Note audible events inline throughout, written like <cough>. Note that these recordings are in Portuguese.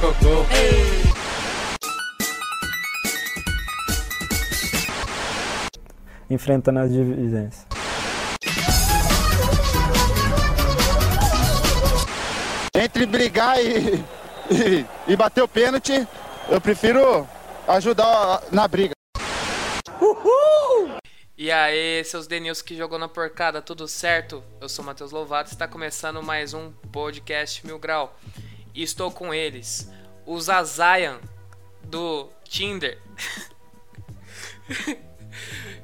Gol. enfrentando as divisões. Entre brigar e, e, e bater o pênalti, eu prefiro ajudar na briga. E aí, seus Denils que jogou na porcada, tudo certo? Eu sou Matheus Lovato e está começando mais um podcast Mil Grau. E estou com eles, o Zazayan do Tinder. <laughs>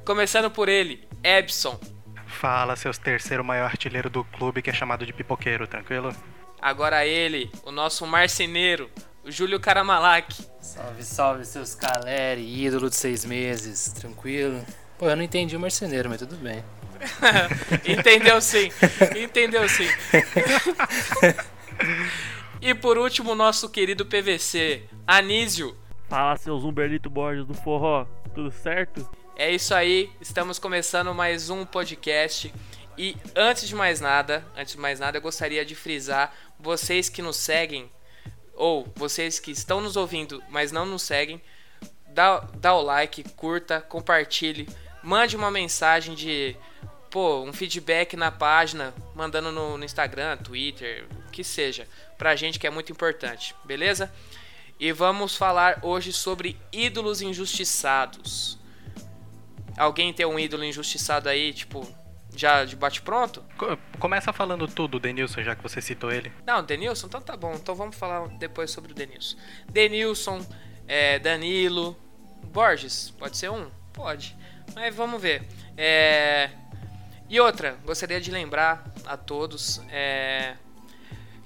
Começando por ele, Ebson. Fala, seus terceiro maior artilheiro do clube que é chamado de pipoqueiro, tranquilo? Agora ele, o nosso marceneiro, o Júlio Karamalak. Salve, salve, seus Caleri, ídolo de seis meses, tranquilo? Pô, eu não entendi o marceneiro, mas tudo bem. <laughs> Entendeu sim, entendeu sim. <laughs> e por último, nosso querido PVC, Anísio. Fala, seus Humberlito Borges do Forró, tudo certo? É isso aí, estamos começando mais um podcast. E antes de mais nada, antes de mais nada, eu gostaria de frisar vocês que nos seguem ou vocês que estão nos ouvindo, mas não nos seguem, dá, dá o like, curta, compartilhe, mande uma mensagem de pô, um feedback na página, mandando no, no Instagram, Twitter, o que seja, pra gente que é muito importante, beleza? E vamos falar hoje sobre ídolos injustiçados. Alguém tem um ídolo injustiçado aí, tipo, já de bate pronto? Co- Começa falando tudo, Denilson, já que você citou ele. Não, Denilson, então tá bom. Então vamos falar depois sobre o Denilson. Denilson, é, Danilo, Borges, pode ser um? Pode. Mas vamos ver. É, E outra, gostaria de lembrar a todos é,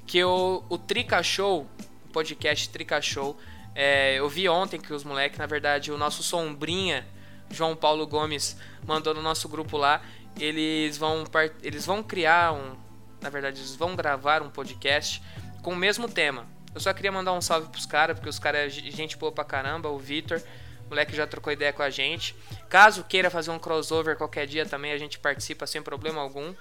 que o, o Trica Show, o podcast Trica Show, é, eu vi ontem que os moleques, na verdade, o nosso Sombrinha, João Paulo Gomes, mandou no nosso grupo lá. Eles vão, eles vão criar um. Na verdade, eles vão gravar um podcast com o mesmo tema. Eu só queria mandar um salve pros caras, porque os caras é gente boa pra caramba. O Vitor, moleque já trocou ideia com a gente. Caso queira fazer um crossover qualquer dia também, a gente participa sem problema algum.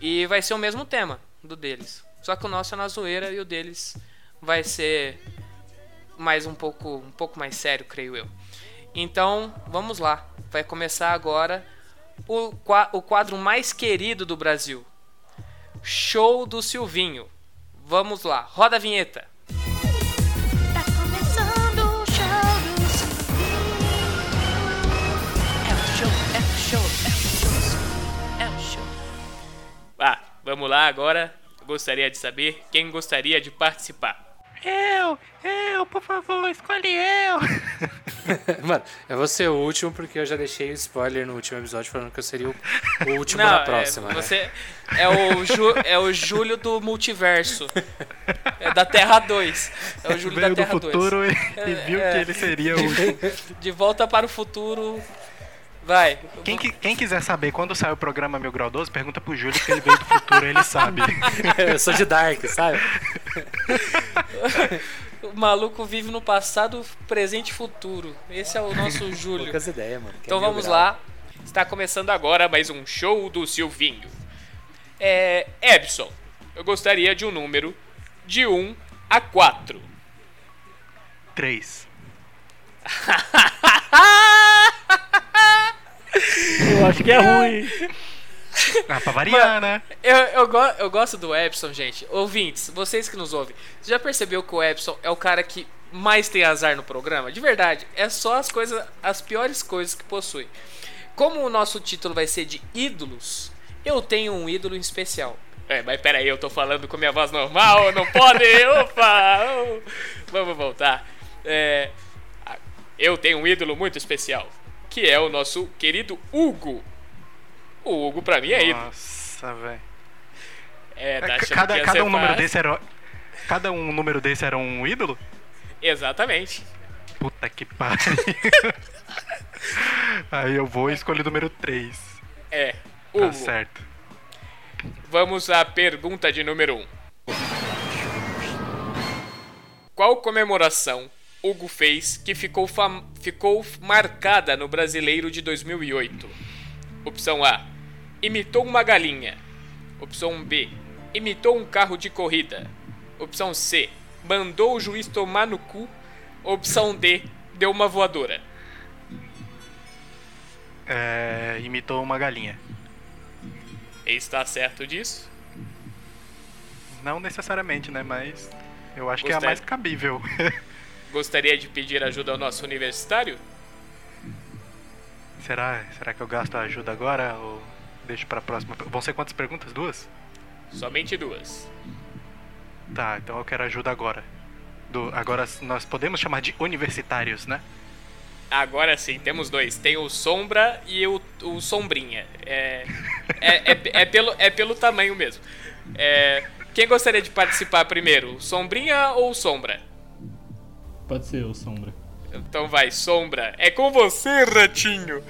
E vai ser o mesmo tema do deles. Só que o nosso é na zoeira e o deles vai ser mais um pouco, um pouco mais sério, creio eu. Então, vamos lá. Vai começar agora o, o quadro mais querido do Brasil. Show do Silvinho. Vamos lá, roda a vinheta. Tá começando o show do É o show, é o show, é o show, é o show. Ah, vamos lá agora. Gostaria de saber quem gostaria de participar. Eu, eu, por favor, escolhe eu. <laughs> Mano, eu vou ser o último porque eu já deixei o spoiler no último episódio falando que eu seria o, o último Não, na é, próxima. né? você é o, Ju- é o Júlio do multiverso. É da Terra 2. É o Júlio Veio da do Terra futuro 2. e, e viu é. que ele seria o. De volta para o futuro. Vai. Quem, quem quiser saber quando sai o programa Mil Grau 12, pergunta pro Júlio que ele veio do futuro, ele sabe. <laughs> eu sou de Dark, sabe? O maluco vive no passado, presente e futuro. Esse é o nosso <laughs> Júlio. Poucas ideias, mano. é Então mil vamos lá. Está começando agora mais um show do Silvinho. É, Ebson, eu gostaria de um número de 1 a 4. Três. <laughs> Eu acho que é ruim. <laughs> Ah, pra variar, né? Eu, eu, go- eu gosto do Epson, gente. Ouvintes, vocês que nos ouvem, você já percebeu que o Epson é o cara que mais tem azar no programa? De verdade, é só as coisas, as piores coisas que possui. Como o nosso título vai ser de ídolos, eu tenho um ídolo em especial. É, mas peraí, eu tô falando com minha voz normal, não pode? <laughs> Opa! oh. Vamos voltar. É, eu tenho um ídolo muito especial, que é o nosso querido Hugo. O Hugo, pra mim, é ídolo. Nossa, velho. É, tá que Cada, cada um número desse era. Cada um número desse era um ídolo? Exatamente. Puta que pariu. <laughs> Aí eu vou e escolho o número 3. É. Tá Hugo, certo. vamos à pergunta de número 1. Um. Qual comemoração Hugo fez que ficou, ficou marcada no Brasileiro de 2008? Opção A. Imitou uma galinha. Opção B. Imitou um carro de corrida. Opção C. Mandou o juiz tomar no cu. Opção D. Deu uma voadora. É, imitou uma galinha. Está certo disso? Não necessariamente, né? Mas eu acho que é a mais cabível. <laughs> Gostaria de pedir ajuda ao nosso universitário? será, será que eu gasto a ajuda agora ou deixo pra próxima? Vão ser quantas perguntas? Duas? Somente duas. Tá, então eu quero ajuda agora. Do, agora nós podemos chamar de universitários, né? Agora sim, temos dois. Tem o Sombra e o, o Sombrinha. É, é, é, é pelo, é pelo tamanho mesmo. É, quem gostaria de participar primeiro? Sombrinha ou Sombra? Pode ser o Sombra. Então vai, Sombra. É com você, ratinho.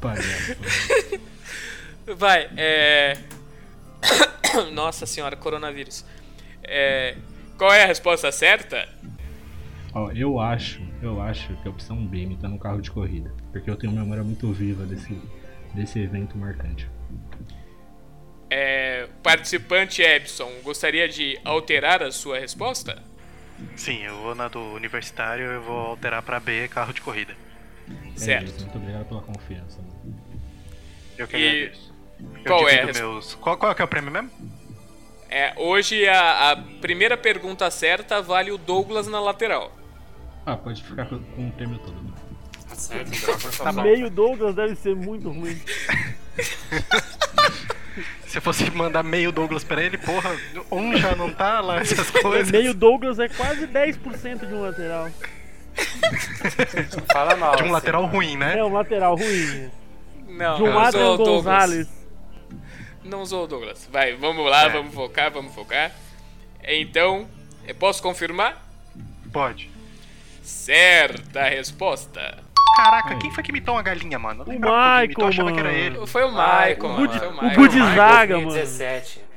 Palhaço. Vai, é. <coughs> Nossa senhora, coronavírus. É, Qual é a resposta certa? Ó, eu acho, eu acho que a opção B imitando um carro de corrida. Porque eu tenho uma memória muito viva desse, desse evento marcante. É, participante Ebson, gostaria de alterar a sua resposta? Sim, eu vou na do universitário eu vou alterar pra B, carro de corrida. É Certo. isso, muito obrigado pela confiança. mano. Eu que E agradeço. Eu qual é meus... qual, qual é que é o prêmio mesmo? É, hoje a, a primeira pergunta certa vale o Douglas na lateral. Ah, pode ficar com, com o prêmio todo. né? Tá certo, <laughs> então, por Tá favor. bom. Meio Douglas deve ser muito ruim. <laughs> Se eu fosse mandar meio Douglas pra ele, porra, um já não tá lá, essas <laughs> coisas. meio Douglas é quase 10% de um lateral. Fala mal. De um assim. lateral ruim, né? É um lateral ruim. Não, De um não Adrian usou o Douglas. Gonzalez. Não usou o Douglas. Vai, vamos lá, É. vamos focar, vamos focar. Então, eu posso confirmar? Pode. Certa resposta. Caraca, quem foi que imitou uma galinha, mano? O quem imitou, Michael, achava que era mano. ele. Foi o Michael, o mano. Foi o Michael. Good Michael. Zaga, mano. 2017.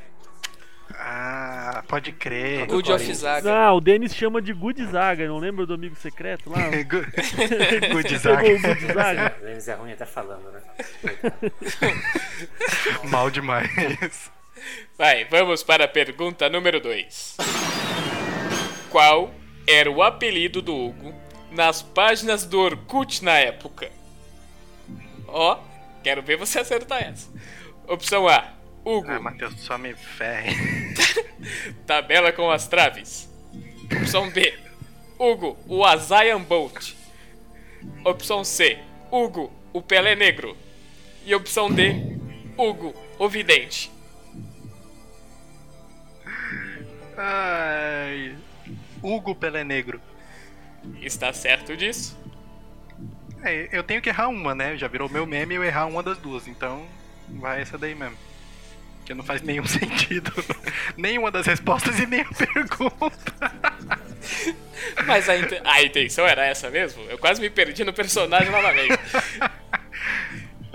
Ah, pode crer. Good of Zaga. Não, o Denis chama de Good Zaga, não lembra do amigo secreto lá? <laughs> Good Zaga. o Good Zaga. O Denis é ruim até falando, né? <laughs> Mal demais. Vai, vamos para a pergunta número 2. Qual era o apelido do Hugo nas páginas do Orkut na época? Ó, quero ver você acertar essa. Opção A, Hugo, Ah, Matheus, só me ferre. <laughs> tabela com as traves. Opção B, Hugo, o Azayan Bolt. Opção C, Hugo, o Pelé Negro. E opção D, Hugo, o Vidente. Ai. Hugo Pelé Negro. Está certo disso? É, eu tenho que errar uma, né? Já virou meu meme eu errar uma das duas, então vai essa daí mesmo. Que não faz nenhum <laughs> sentido. Nenhuma das respostas e nem a pergunta. Mas a, inte- a intenção era essa mesmo? Eu quase me perdi no personagem novamente. <laughs>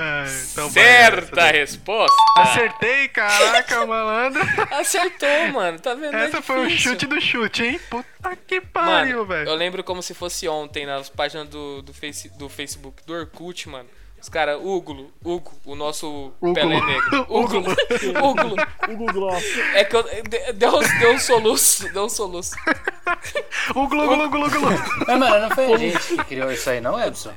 Ah, então essa Certa resposta! Acertei, caraca, <laughs> malandro. Acertou, mano. Tá vendo? É Essa foi o chute do chute, hein? Puta que pariu, velho. eu lembro como se fosse ontem nas páginas do, do, face, do Facebook, do Orkut, mano. Os caras, Hugo, Hugo, o nosso Hugo. Pelé Negro. <laughs> Hugo, <laughs> Hugo. Hugo Gloss. É que eu, de- deu, deu um soluço, deu um soluço. O glu, glu, glu, glu. Mas, mano, não foi a gente que criou isso aí, não, Edson?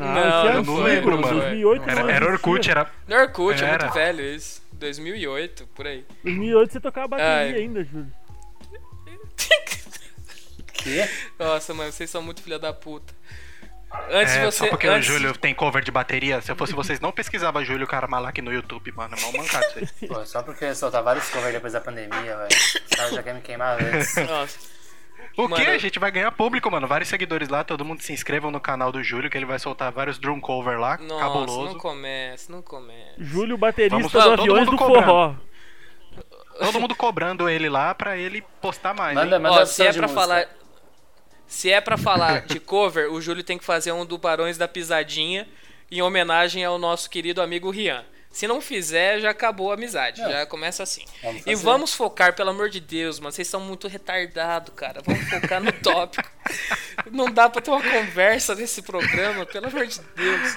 Não, isso é não não lembro, mano. 2008 Era, não era. Orkut, era. No Orkut, é Era. muito velho isso. 2008, por aí. 2008 você tocava bateria Ai. ainda, Júlio. Que? Nossa, mano, vocês são muito filha da puta. Antes É, você. só porque antes, o Júlio tem cover de bateria. Se eu fosse vocês, não pesquisava Júlio Caramalak no YouTube, mano. É mal mancado isso aí. Pô, só porque soltar vários covers depois da pandemia, velho. Os caras já querem me queimar antes. Nossa. O Mano, que? A gente vai ganhar público, mano. Vários seguidores lá, todo mundo se inscrevam no canal do Júlio, que ele vai soltar vários drum cover lá, Nossa, cabuloso. não começa, não começa. Júlio, baterista Vamos do todo Aviões mundo do cobrando. Forró. Todo mundo cobrando ele lá pra ele postar mais. Manda, manda Ó, se é pra música. falar. Se é pra falar de cover, o Júlio tem que fazer um do Barões da Pisadinha em homenagem ao nosso querido amigo Rian. Se não fizer, já acabou a amizade. Não. Já começa assim. Vamos E vamos focar, pelo amor de Deus, mano. Vocês são muito retardados, cara. Vamos focar no <laughs> tópico. Não dá pra ter uma conversa nesse programa, pelo amor de Deus.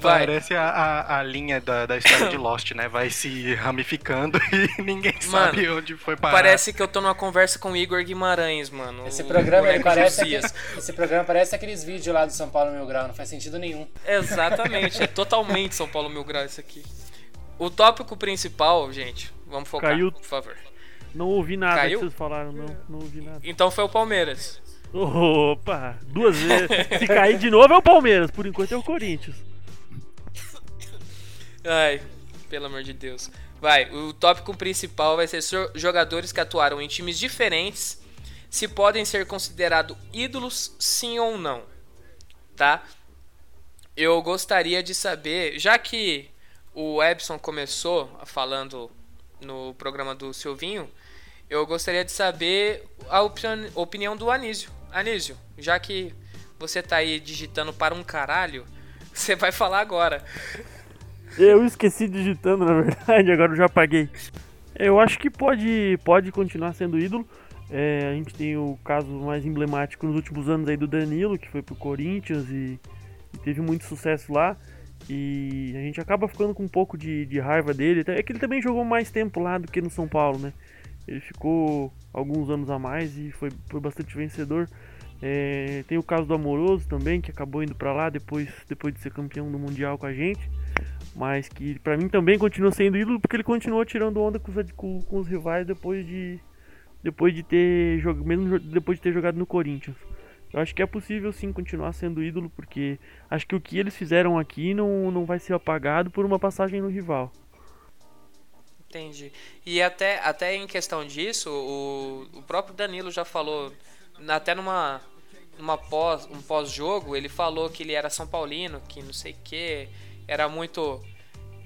Vai. Parece a, a, a linha da, da história de <coughs> Lost, né? Vai se ramificando <laughs> e ninguém Mano, sabe onde foi parar. Parece que eu tô numa conversa com o Igor Guimarães, mano. Esse programa, parece esse programa parece aqueles vídeos lá do São Paulo Mil Grau, não faz sentido nenhum. Exatamente, é totalmente São Paulo Mil Grau isso aqui. O tópico principal, gente, vamos focar, Caiu. por favor. Não ouvi nada Caiu? que vocês falaram, não. Não ouvi nada. Então foi o Palmeiras. Opa! Duas vezes. Se cair de novo é o Palmeiras, por enquanto é o Corinthians. Ai, pelo amor de Deus. Vai, o tópico principal vai ser jogadores que atuaram em times diferentes, se podem ser considerados ídolos, sim ou não. Tá? Eu gostaria de saber, já que o Ebson começou falando no programa do Silvinho, eu gostaria de saber a opini- opinião do Anísio. Anísio, já que você tá aí digitando para um caralho, <laughs> você vai falar agora. Eu esqueci digitando, na verdade, <laughs> agora eu já apaguei. Eu acho que pode, pode continuar sendo ídolo. É, a gente tem o caso mais emblemático nos últimos anos aí do Danilo, que foi pro Corinthians e, e teve muito sucesso lá. E a gente acaba ficando com um pouco de, de raiva dele. É que ele também jogou mais tempo lá do que no São Paulo, né? Ele ficou alguns anos a mais e foi, foi bastante vencedor. É, tem o caso do Amoroso também, que acabou indo pra lá depois, depois de ser campeão do Mundial com a gente mas que pra mim também continua sendo ídolo porque ele continuou tirando onda com os, com, com os rivais depois de depois de ter jogado mesmo depois de ter jogado no Corinthians. Eu acho que é possível sim continuar sendo ídolo porque acho que o que eles fizeram aqui não, não vai ser apagado por uma passagem no rival. Entendi. E até, até em questão disso, o, o próprio Danilo já falou, até numa, numa pós, um pós-jogo, ele falou que ele era São Paulino, que não sei o que, era muito,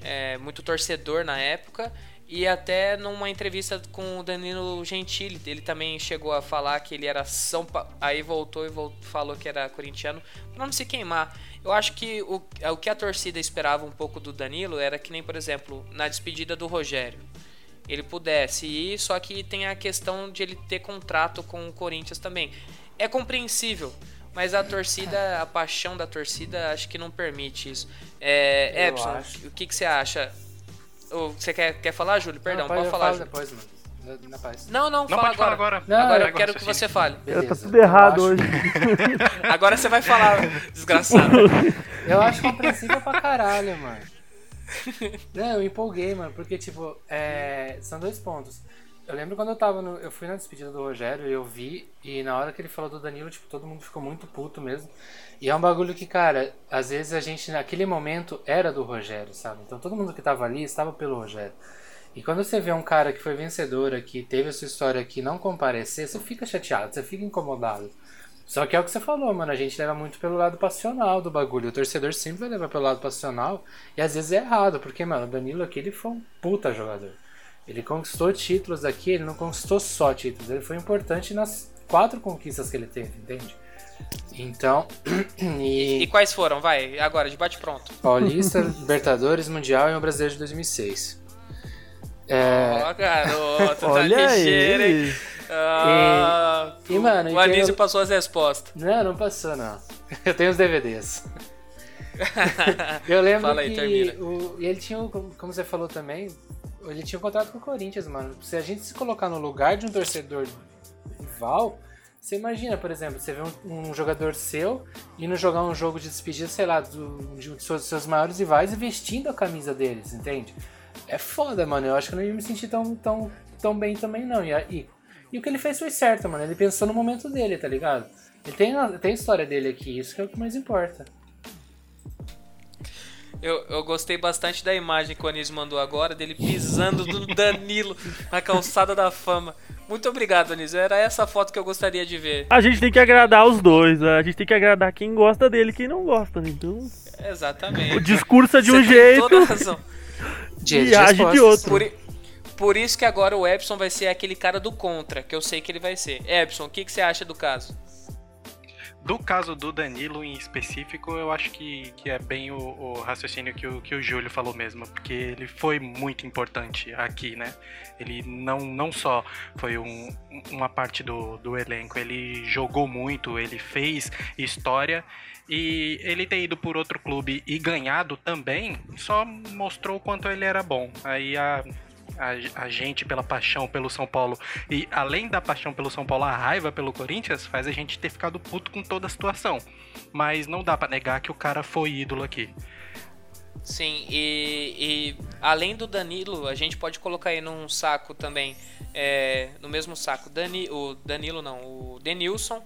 é, muito torcedor na época. E até numa entrevista com o Danilo Gentili, ele também chegou a falar que ele era São Pa... Aí voltou e vol- falou que era corintiano, pra não se queimar. Eu acho que o, o que a torcida esperava um pouco do Danilo era que nem, por exemplo, na despedida do Rogério. Ele pudesse ir, só que tem a questão de ele ter contrato com o Corinthians também. É compreensível, mas a torcida, a paixão da torcida, acho que não permite isso. É, Epson, o que, que você acha? Ou você quer, quer falar, Júlio? Perdão, Não, pode, eu falar, falo Júlio. depois, mano. Na- paz. Não, não, Não fala pode falar agora. agora. Não, Agora é eu quero que você fale. Beleza. tá tudo errado hoje. <laughs> Agora você vai falar, desgraçado. Eu acho compreensível pra caralho, mano. Não, eu empolguei, mano, porque, tipo, é, são dois pontos. Eu lembro quando eu tava no. Eu fui na despedida do Rogério e eu vi, e na hora que ele falou do Danilo, tipo, todo mundo ficou muito puto mesmo. E é um bagulho que, cara, às vezes a gente, naquele momento, era do Rogério, sabe? Então todo mundo que tava ali estava pelo Rogério. E quando você vê um cara que foi vencedor aqui, teve a sua história aqui, não comparecer, você fica chateado, você fica incomodado. Só que é o que você falou, mano. A gente leva muito pelo lado passional do bagulho. O torcedor sempre vai levar pelo lado passional. E às vezes é errado, porque, mano, o Danilo aqui ele foi um puta jogador. Ele conquistou títulos aqui, ele não conquistou só títulos. Ele foi importante nas quatro conquistas que ele teve, entende? Então, <clears throat> E e quais foram? Vai, agora, de bate pronto. Paulista, <laughs> Libertadores, Mundial e o Brasileiro de 2006. É, Ó, garoto, tá <laughs> Olha ligeiro, hein? aí. Ah, E- e, mano, o e Anísio passou as respostas. Não, não passou, não. Eu tenho os DVDs. <laughs> Eu lembro Fala aí, que termina. o, e ele tinha, como você falou também, ele tinha um contrato com o Corinthians, mano. Se a gente se colocar no lugar de um torcedor rival, você imagina, por exemplo, você vê um, um jogador seu indo jogar um jogo de despedida, sei lá, do, de um dos seus, seus maiores rivais e vestindo a camisa deles, entende? É foda, mano. Eu acho que eu não ia me sentir tão, tão, tão bem também, não. E, e, e o que ele fez foi certo, mano. Ele pensou no momento dele, tá ligado? Ele tem, tem a história dele aqui, isso que é o que mais importa. Eu, eu gostei bastante da imagem que o Anísio mandou agora, dele pisando do <laughs> Danilo na calçada da fama. Muito obrigado, Anísio. Era essa foto que eu gostaria de ver. A gente tem que agradar os dois, né? a gente tem que agradar quem gosta dele e quem não gosta, né? Então, Exatamente. o discurso é de um jeito toda razão. <laughs> Dia e age de outro. Por, por isso que agora o Epson vai ser aquele cara do contra, que eu sei que ele vai ser. Epson, o que, que você acha do caso? Do caso do Danilo em específico, eu acho que, que é bem o, o raciocínio que o, que o Júlio falou mesmo, porque ele foi muito importante aqui, né? Ele não, não só foi um- uma parte do, do elenco, ele jogou muito, ele fez história e ele ter ido por outro clube e ganhado também só mostrou o quanto ele era bom. Aí a, a, a gente, pela paixão pelo São Paulo e além da paixão pelo São Paulo, a raiva pelo Corinthians faz a gente ter ficado puto com toda a situação. Mas não dá pra negar que o cara foi ídolo aqui. Sim, e, e além do Danilo, a gente pode colocar aí num saco também, é, no mesmo saco, Dani, o Danilo não, o Denilson,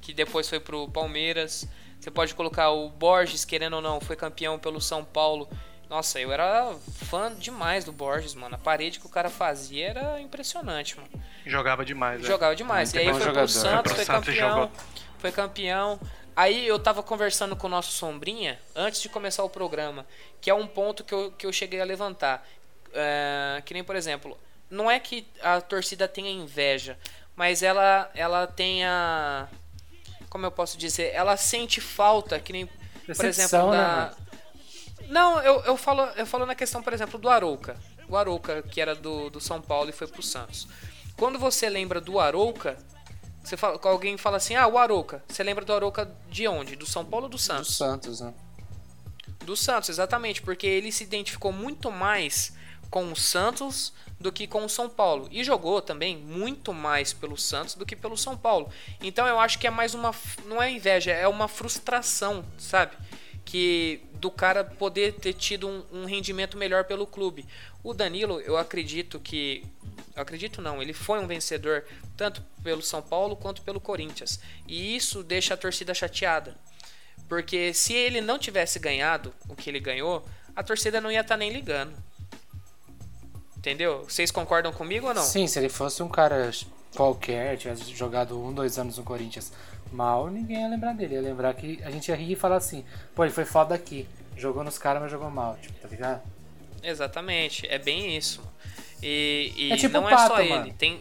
que depois foi pro Palmeiras. Você pode colocar o Borges, querendo ou não, foi campeão pelo São Paulo. Nossa, eu era fã demais do Borges, mano. A parede que o cara fazia era impressionante, mano. Jogava demais, né? Jogava demais. Muito e aí foi jogador. pro Santos, Foi foi pro Santos campeão. jogou. Foi campeão. Aí eu tava conversando com o nosso Sombrinha, antes de começar o programa, que é um ponto que eu, que eu cheguei a levantar. É, que nem, por exemplo, não é que a torcida tenha inveja, mas ela, ela tenha. Como eu posso dizer? Ela sente falta, que nem, por Decepção, exemplo, né, da. mano? Não, eu, eu, falo, eu falo na questão, por exemplo, do Arouca. O Arouca, que era do, do São Paulo e foi pro Santos. Quando você lembra do Arouca, você fala, alguém fala assim, ah, o Arouca. Você lembra do Arouca de onde? Do São Paulo ou do Do Santos? Santos, né? Do Santos, exatamente, porque ele se identificou muito mais com o Santos do que com o São Paulo. E jogou também muito mais pelo Santos do que pelo São Paulo. Então eu acho que é mais uma. Não é inveja, é uma frustração, sabe? Que do cara poder ter tido um, um rendimento melhor pelo clube. O Danilo, eu acredito que. Eu acredito não, ele foi um vencedor tanto pelo São Paulo quanto pelo Corinthians. E isso deixa a torcida chateada. Porque se ele não tivesse ganhado o que ele ganhou, a torcida não ia estar nem ligando. Entendeu? Vocês concordam comigo ou não? Sim, se ele fosse um cara qualquer, tivesse jogado um, dois anos no Corinthians mal, ninguém ia lembrar dele. Ia lembrar que a gente ia rir e falar assim, pô, ele foi foda aqui. Jogou nos caras, mas jogou mal, tipo, tá ligado? Exatamente, é bem isso. E, e É tipo não o é só Pato, ele, mano. tem.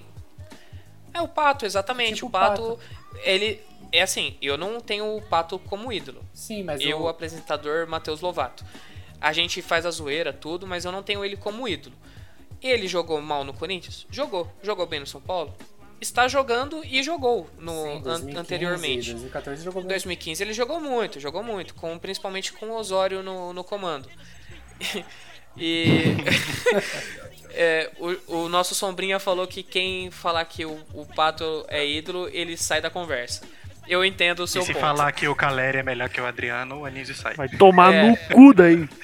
É o Pato, exatamente. Tipo o o Pato, ele. É assim, eu não tenho o Pato como ídolo. Sim, mas eu, o apresentador Matheus Lovato. A gente faz a zoeira, tudo, mas eu não tenho ele como ídolo. Ele jogou mal no Corinthians? Jogou. Jogou bem no São Paulo? Está jogando e jogou no, Sim, an- 2015, anteriormente. 2014 jogou Em bem. 2015 ele jogou muito, jogou muito, com, principalmente com o Osório no, no comando. <laughs> E <laughs> é, o, o nosso Sombrinha falou que quem falar que o, o Pato é ídolo, ele sai da conversa. Eu entendo o seu E se ponto. falar que o Caleri é melhor que o Adriano, o Anísio sai. Vai tomar É. no cu daí. <laughs>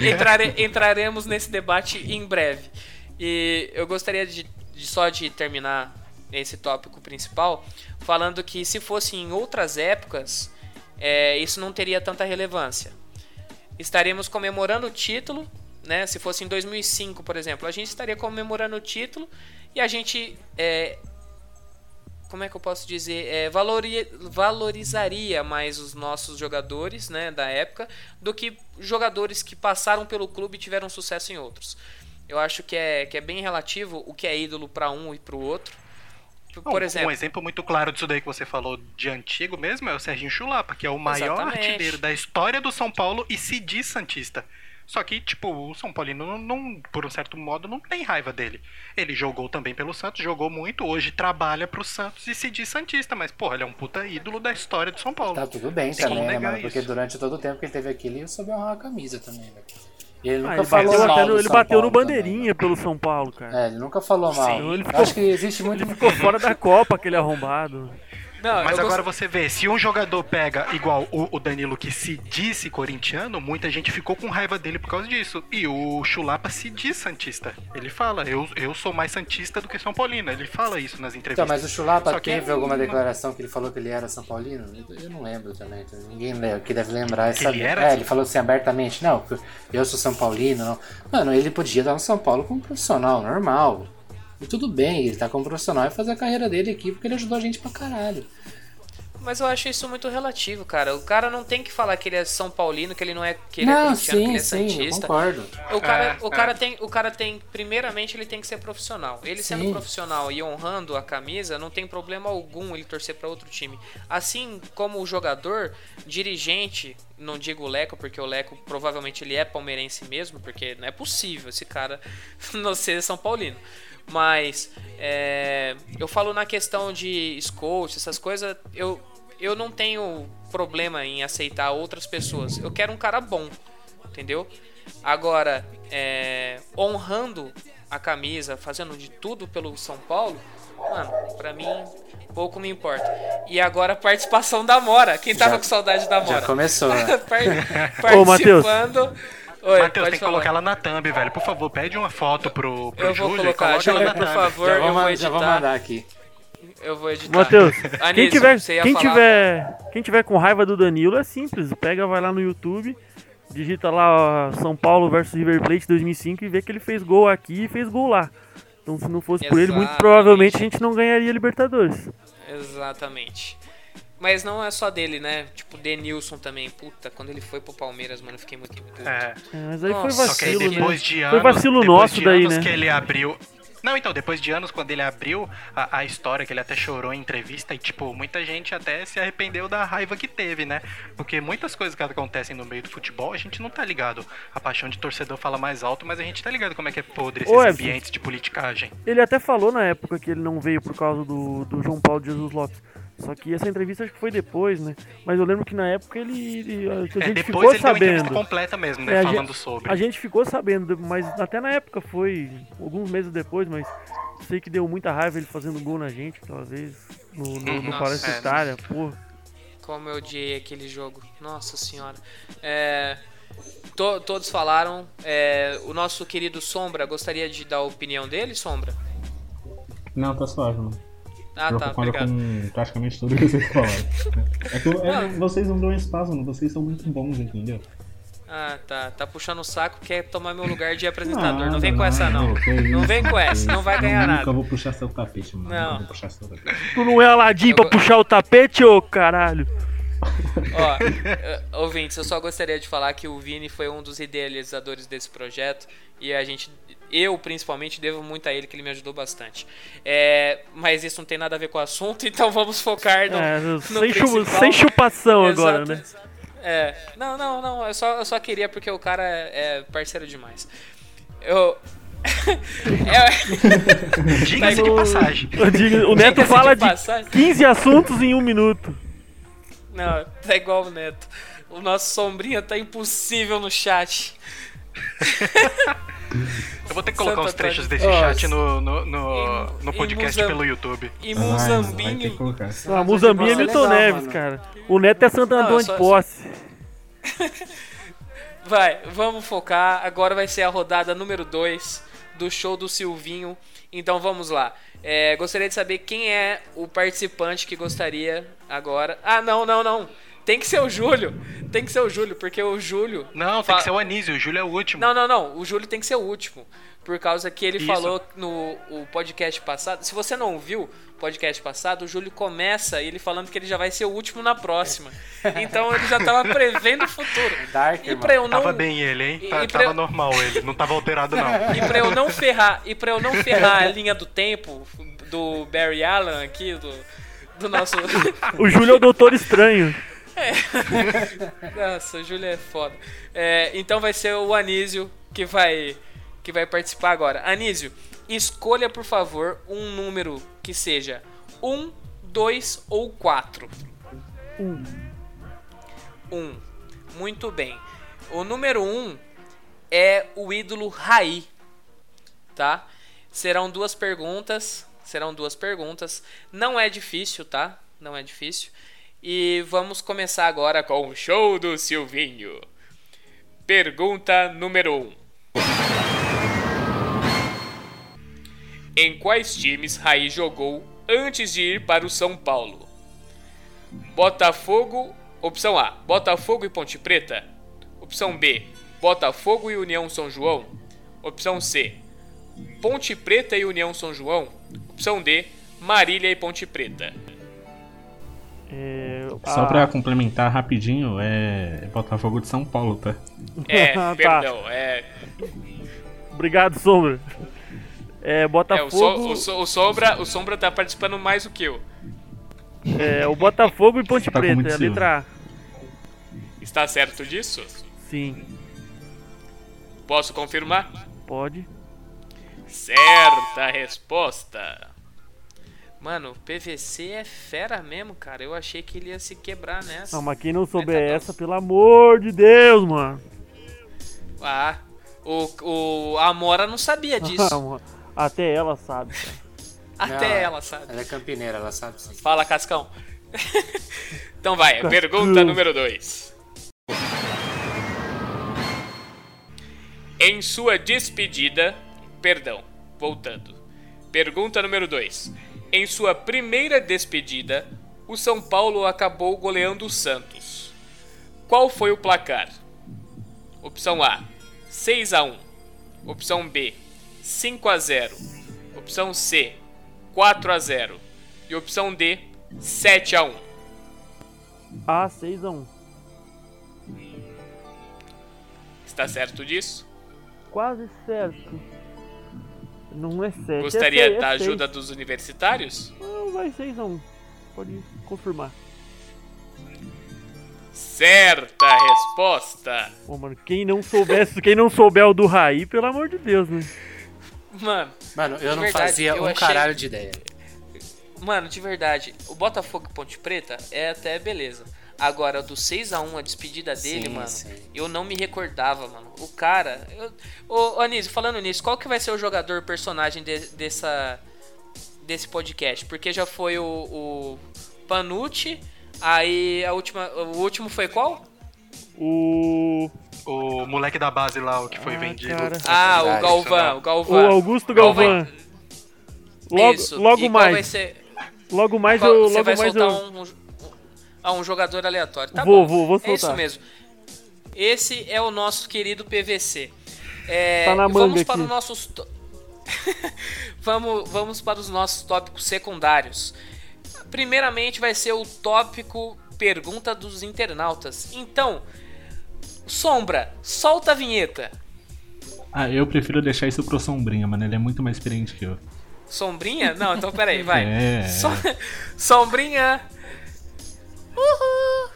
E entrare- entraremos nesse debate em breve. E eu gostaria de, de só de terminar esse tópico principal falando que se fosse em outras épocas, é, isso não teria tanta relevância. Estaremos comemorando o título, né? Se fosse em 2005, por exemplo, a gente estaria comemorando o título e a gente é, como é que eu posso dizer, é, valori- valorizaria mais os nossos jogadores né, da época do que jogadores que passaram pelo clube e tiveram sucesso em outros. Eu acho que é, que é bem relativo o que é ídolo para um e para o outro. Por- Um- exemplo, Um exemplo muito claro disso daí que você falou de antigo mesmo é o Serginho Chulapa, que é o maior Exatamente. artilheiro da história do São Paulo e se diz Santista. Só que, tipo, o São Paulino, não, não- por um certo modo, não tem raiva dele. Ele jogou também pelo Santos, jogou muito, hoje trabalha pro Santos e se diz Santista, mas, porra, ele é um puta ídolo da história do São Paulo. Tá tudo bem Tem também, né, mano? Porque isso. durante todo o tempo que ele teve aqui, ele soube honrar a camisa também, velho. E ele Ah, nunca ele falou bateu, mal até no, ele São bateu no Paulo também, bandeirinha pelo São Paulo, cara. É, ele nunca falou mal. Sim, ele ficou- Acho que existe <laughs> muito. Ficou fora da Copa, aquele arrombado. Não, Mas agora gost- você vê, se um jogador pega igual o, o Danilo que se disse corintiano, muita gente ficou com raiva dele por causa disso. E o Chulapa se diz santista. Ele fala, eu, eu sou mais santista do que São Paulino. Ele fala isso nas Então, entrevistas. mas o Chulapa teve é alguma um- declaração que ele falou que ele era São Paulino? Eu- Eu não lembro também. então Ninguém lembra, que deve lembrar essa. Ele era? É, ele falou assim abertamente: não, eu sou São Paulino. Não. Mano, ele podia estar no São Paulo como profissional, normal. E tudo bem, ele tá como profissional e fazer a carreira dele aqui porque ele ajudou a gente pra caralho. Mas eu acho isso muito relativo, cara. O cara não tem que falar que ele é São Paulino, que ele não é que ele é Não, que sim, ele é sim, eu santista. concordo. O cara, É, o, é. cara tem, o cara tem, primeiramente, ele tem que ser profissional. Ele sendo Sim. profissional e honrando a camisa, não tem problema algum ele torcer pra outro time. Assim como o jogador, dirigente, não digo o Leco, porque o Leco provavelmente ele é palmeirense mesmo, porque não é possível esse cara <laughs> não ser São Paulino. Mas é, eu falo na questão de scout, essas coisas, eu, eu não tenho problema em aceitar outras pessoas. Eu quero um cara bom, entendeu? Agora, é, honrando a camisa, fazendo de tudo pelo São Paulo, mano, pra mim pouco me importa. E agora a participação da Mora. Quem tava Já- com saudade da Mora? Já começou, né? <laughs> Par- Ô, Matheus. Oi, Matheus, tem que falar. colocar ela na thumb, velho. Por favor, pede uma foto pro, pro Eu vou Júlio e colocar. coloca ela Júlio, na por thumb. favor, Já eu vou, ma- já vou editar. mandar aqui. Eu vou editar. Matheus, quem tiver, quem, falar? tiver, quem tiver com raiva do Danilo é simples. Pega, vai lá no YouTube, digita lá ó, São Paulo versus River Plate 2005 e vê que ele fez gol aqui e fez gol lá. Então se não fosse por ele, muito Exatamente. provavelmente a gente não ganharia Libertadores. Exatamente. Mas não é só dele, né? Tipo, Denilson também. Puta, quando ele foi pro Palmeiras, mano, eu fiquei muito puto. É, É, mas aí foi Nossa, só que aí vacilo, depois né? de anos. Foi vacilo depois nosso de daí, anos né? que ele abriu. Não, então, depois de anos, quando ele abriu a, a história, que ele até chorou em entrevista, e, tipo, muita gente até se arrependeu da raiva que teve, né? Porque muitas coisas que acontecem no meio do futebol, a gente não tá ligado. A paixão de torcedor fala mais alto, mas a gente tá ligado como é que é podre esses Ô, ambientes de politicagem. Ele até falou na época que ele não veio por causa do, do João Paulo de Jesus Lopes. Só que essa entrevista acho que foi depois, né? Mas eu lembro que na época ele. ele- a gente É, ficou depois ele deu uma entrevista sabendo. completa mesmo, né? É, a falando gente- sobre. A gente ficou sabendo, mas até na época foi alguns meses depois, mas sei que deu muita raiva ele fazendo gol na gente aquela vez no, no, no Nossa, Palestra é. Itália, pô. Como eu odiei aquele jogo. Nossa senhora. É, to- todos falaram. é, o nosso querido Sombra gostaria de dar a opinião dele, Sombra? Não, tá suave, mano. Ah, eu tá, obrigado. com praticamente tudo que vocês falaram. É que é- vocês não dão espaço, não. vocês são muito bons, entendeu? Ah, tá. Tá puxando o saco, quer tomar meu lugar de apresentador. Não, Nada, vem com essa, não. Não isso, vem com essa, não vai ganhar Nunca nada. vou puxar seu tapete, mano. Não. Nunca vou puxar seu tapete. Tu não é Aladim Eu pra puxar o tapete, ô caralho? Ó, ouvintes, eu só gostaria de falar que o Vini foi um dos idealizadores desse projeto e a gente, eu principalmente, devo muito a ele que ele me ajudou bastante. É, mas isso não tem nada a ver com o assunto, <laughs> então vamos focar no, É, no sem, chu- sem chupação agora, Exato. né? É, não, não, não, eu só, eu só queria porque o cara é, é parceiro demais. Eu. <laughs> é, <laughs> Diga-se de passagem. O Neto de fala de passagem. 15 assuntos em um minuto. não, tá igual o Neto. O nosso sombrinha tá impossível no chat. Eu vou ter que colocar Santo uns trechos desse Ó, chat no, no, no, em- no podcast pelo YouTube. E Muzambinho. Ah, Muzambinha é Milton legal, Neves, mano. cara. O Neto é Santo Antônio só- de Posse. <laughs> Vai, vamos focar. Agora vai ser a rodada número 2 do show do Silvinho. Então vamos lá. É, gostaria de saber quem é o participante que gostaria agora. Ah, não, não, não. Tem que ser o Júlio. Tem que ser o Júlio, porque o Júlio. Não, tem que ser o Anísio, o Júlio é o último. Não, não, não. O Júlio tem que ser o último. Por causa que ele Isso. falou no o podcast passado. Se você não ouviu o podcast passado, o Júlio começa ele falando que ele já vai ser o último na próxima. <laughs> Então ele já tava prevendo o futuro. Dark, E pra eu não. Tava bem ele, hein? E- Tá- e pra- Tava normal ele, não tava alterado não. <laughs> E pra eu não ferrar, e para eu não ferrar a linha do tempo do Barry Allen aqui, do, do nosso. O Júlio é o Doutor Estranho. <laughs> <laughs> Nossa, o Júlio é foda. É, então vai ser o Anísio que vai, que vai participar agora. Anísio, escolha por favor um número que seja 1, 2 ou 4. Um. 1. Muito bem. O número 1 é o ídolo Raí. Tá? Serão duas perguntas. Serão duas perguntas. Não é difícil, tá? Não é difícil. E vamos começar agora com o show do Silvinho. Pergunta número 1. Em quais times Raí jogou antes de ir para o São Paulo? Botafogo, opção A, Botafogo e Ponte Preta. Opção B, Botafogo e União São João. Opção C, Ponte Preta e União São João. Opção D, Marília e Ponte Preta. É, Só Ah. pra complementar rapidinho, é Botafogo de São Paulo, tá? É, <laughs> Tá. perdão, é. Obrigado, Sombra. É, é o, Botafogo. so, o, so- o Sombra, o Sombra tá participando mais do que eu. É, o Botafogo e Ponte Tá Preta, muito é a letra A. Está certo disso? Sim, Posso confirmar? pode. Certa resposta. Mano, PVC é fera mesmo, cara. Eu achei que ele ia se quebrar nessa. Não, mas quem não souber tá essa, pelo amor de Deus, mano. Ah, o, o a Amora não sabia <laughs> disso. Até ela sabe, cara. <laughs> Até Não, ela sabe. Ela é campineira, ela sabe sim. Fala, Cascão. <laughs> então vai, Cascão. pergunta número 2. Em sua despedida. Perdão, voltando. Pergunta número 2. Em sua primeira despedida, o São Paulo acabou goleando o Santos. Qual foi o placar? Opção A: 6 a 1. Opção B: 5 a 0. Opção C: 4 a 0. E opção D: 7 a 1. A 6x1. Está certo disso? Quase certo. Não é 7. Gostaria é seis, da é ajuda dos universitários? Não, vai 6x1. Pode confirmar. Certa resposta. Pô, mano, quem não soubesse, quem não souber o do Raí, pelo amor de Deus, né? Mano, Mano, eu não verdade, fazia eu um achei- caralho de ideia. mano, de verdade, o Botafogo e Ponte Preta é até beleza. Agora, do 6x1, a despedida dele, Sim, mano, sim. eu não me recordava, mano. O cara. Eu... Ô, Anísio, falando nisso, qual que vai ser o jogador personagem de- dessa. desse podcast? Porque já foi o, o Panucci, aí a última. O último foi qual? O. O moleque da base lá, o que foi Ah, vendido. cara. Ah, o verdade, Galvão, o O Galvão. Augusto Qual vai- Galvão. Logo, Isso. logo mais. ser. Logo mais Qual- eu. você Logo vai mais soltar eu. um, um, ah, um jogador aleatório. Tá Vou, bom. vou, vou É isso soltar. mesmo. Esse é o nosso querido PVC. É, Tá na vamos manga para aqui. os nossos. to- <laughs> vamos, vamos para os nossos tópicos secundários. Primeiramente vai ser o tópico pergunta dos internautas. Então, Sombra, solta a vinheta. Ah, eu prefiro deixar isso pro Sombrinha, mano. Ele é muito mais experiente que eu. Sombrinha? Não, então peraí, vai. <laughs> É. So- <laughs> Sombrinha. Uhul.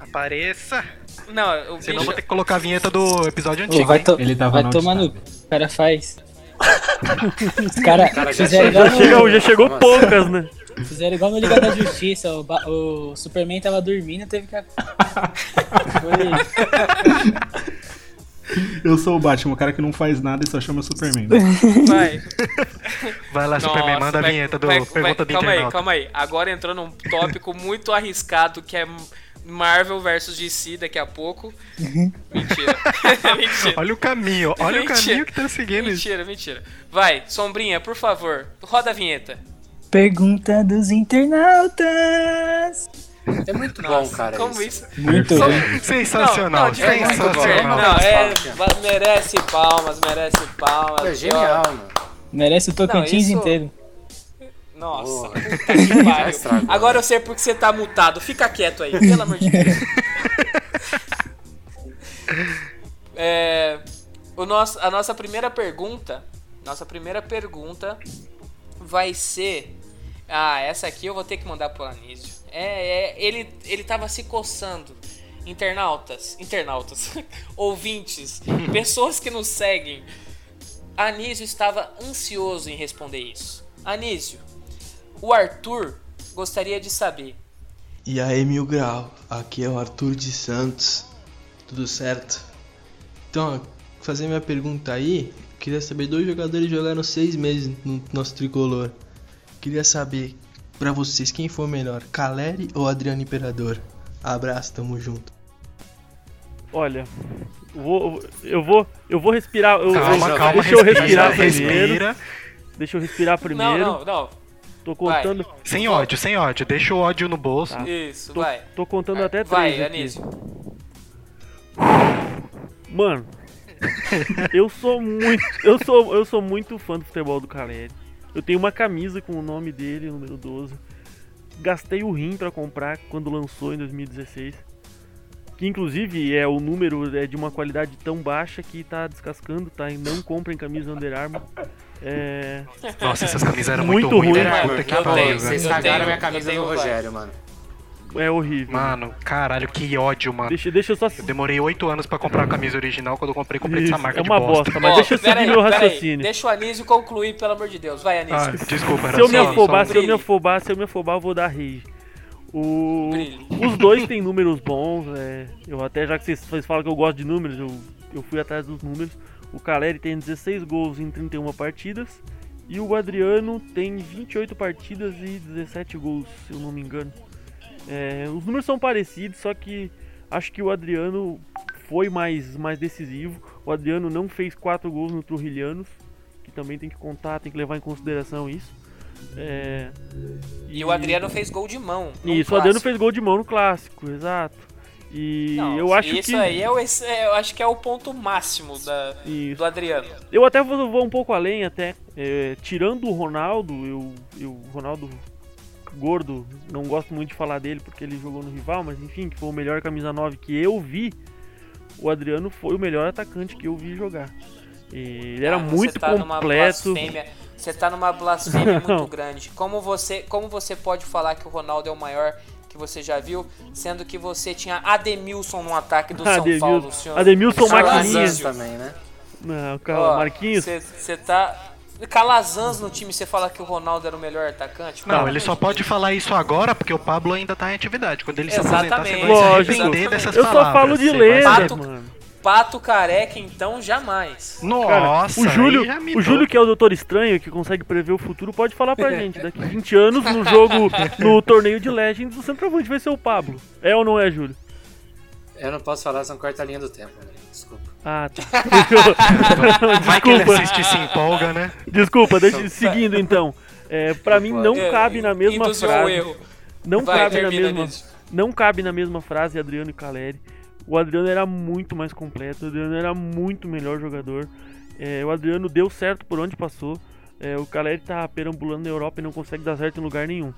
Apareça! Não, o Senão bicho... vou ter que colocar a vinheta do episódio Ô, antigo. vai hein? to Ele tava vai tomar no. O cara faz. <laughs> Os caras cara já fizeram, chegou. igual Já, chegou, no, já chegou Nossa. poucas, né? fizeram igual no Liga da Justiça. O, Ba- o Superman tava dormindo, teve que. <laughs> Foi. Eu sou o Batman, o cara que não faz nada e só chama Superman. Vai. Vai lá, Superman, Nossa, manda a vai- vinheta do vai- vai- Pergunta do Calma aí, Internauta. calma aí. Agora entrou num tópico muito arriscado que é Marvel versus DC daqui a pouco. Mentira. <laughs> mentira. Olha o caminho, olha o Mentira. caminho que tá seguindo. Mentira, mentira. Vai, Sombrinha, por favor, roda a vinheta. Pergunta dos internautas. É muito bom, Nossa, cara. como isso. isso? Muito bom. Sensacional, Não, não, verdade, sensacional. Não, é, merece palmas, merece palmas. É genial, mano. Merece o Tocantins isso- inteiro. Nossa, Boa. puta que <laughs> pariu. estragou, Agora eu sei porque você tá mutado. Fica quieto aí, pelo amor de Deus. <laughs> É, o nosso, a nossa primeira pergunta, nossa primeira pergunta vai ser, ah, essa aqui eu vou ter que mandar pro Anísio. É, é, ele, ele tava se coçando. Internautas, internautas, <laughs> ouvintes, <laughs> pessoas que nos seguem. Anísio estava ansioso em responder isso. Anísio, o Arthur gostaria de saber. E aí, Mil Grau, aqui é o Arthur de Santos, tudo certo? Então, fazer minha pergunta aí, queria saber, dois jogadores jogaram seis meses no nosso tricolor. Queria saber, pra vocês, quem foi melhor, Caleri ou Adriano Imperador? Abraço, tamo junto. Olha, eu vou, eu vou, eu vou respirar. Eu, Calma, eu- calma, deixa eu respira, respirar primeiro. respira. Deixa eu respirar primeiro. Não, não, não. Tô contando, Sem ódio, sem ódio. Deixa o ódio no bolso. Tá. Isso, tô, vai. tô contando até três. Vai, aqui. Anísio. Mano, eu sou muito, eu sou, eu sou muito fã do futebol do Caleri. Eu tenho uma camisa com o nome dele, número 12. gastei o rim pra comprar quando lançou em 2016. Que inclusive é o número é de uma qualidade tão baixa que tá descascando, tá? E não comprem camisa Under Armour. É. Nossa, essas camisas eram Muito muito, ruins, ruim. né? Mano, Puta que pariu, vocês cagaram minha camisa do Rogério, mano. É horrível. Mano, caralho, que ódio, mano. Deixa, deixa eu só. Eu demorei 8 anos pra comprar a camisa original, quando eu comprei, comprei Isso, essa marca é de uma bosta. bosta, mas deixa eu seguir aí, meu pera aí. raciocínio. Deixa o Anísio concluir, pelo amor de Deus. Vai, Anísio. Ah, desculpa, era Se eu me afobar, só se eu me afobar, se eu me afobar, eu vou dar rage. O... Brilho. Os dois têm <laughs> números bons, é, eu até já que vocês, vocês falam que eu gosto de números, eu, eu fui atrás dos números. O Caleri tem 16 gols em 31 partidas e o Adriano tem 28 partidas e 17 gols, se eu não me engano. É, os números são parecidos, só que acho que o Adriano foi mais, mais decisivo. O Adriano não fez 4 gols no Trujilhanos, que também tem que contar, tem que levar em consideração isso. É, E o Adriano fez gol de mão. Isso, o Adriano clássico. fez gol de mão no clássico, exato. E Não, eu acho isso que. aí é o, é, eu acho que é o ponto máximo da, Isso. do Adriano. Eu até vou, vou um pouco além, até. É, tirando o Ronaldo, eu, eu. O Ronaldo gordo, não gosto muito de falar dele porque ele jogou no rival, mas enfim, que foi o melhor camisa 9 que eu vi. O Adriano foi o melhor atacante que eu vi jogar. E ele era Ah, muito tá completo. Você tá numa blasfêmia <laughs> muito grande. Como você, como você pode falar que o Ronaldo é o maior que você já viu, sendo que você tinha Ademilson no ataque do São Ademilson- Paulo, senhor? Ademilson. Anísio. também, né? Não, Ó, calma, Marquinhos. Você tá. Calazans no time, você fala que o Ronaldo era o melhor atacante? Não, ele só de pode falar isso agora porque o Pablo ainda tá em atividade. Quando ele se aposentar, você Exatamente. vai se Lógico. arrepender dessas Eu só palavras. falo de lenda, Pato- mano. Pato careca, então, jamais. Cara, Nossa, o Júlio, o Júlio que é o Doutor Estranho, que consegue prever o futuro, pode falar pra <laughs> gente. Daqui 20 anos, no jogo, no torneio de Legends, o centroavante vai ser o Pablo. É ou não é, Júlio? Eu não posso falar, são corta a linha do tempo, né? Desculpa. Ah, tá. <laughs> Vai que ele Desculpa. assiste e se empolga, né? Desculpa, deixa, seguindo então. É, pra mim não É, cabe na mesma frase. erro. Não Vai, cabe na mesma. nisso. Não cabe na mesma frase Adriano e Caleri. O Adriano era muito mais completo, o Adriano era muito melhor jogador. É, o Adriano deu certo por onde passou. É, o Caleri tá perambulando na Europa e não consegue dar certo em lugar nenhum.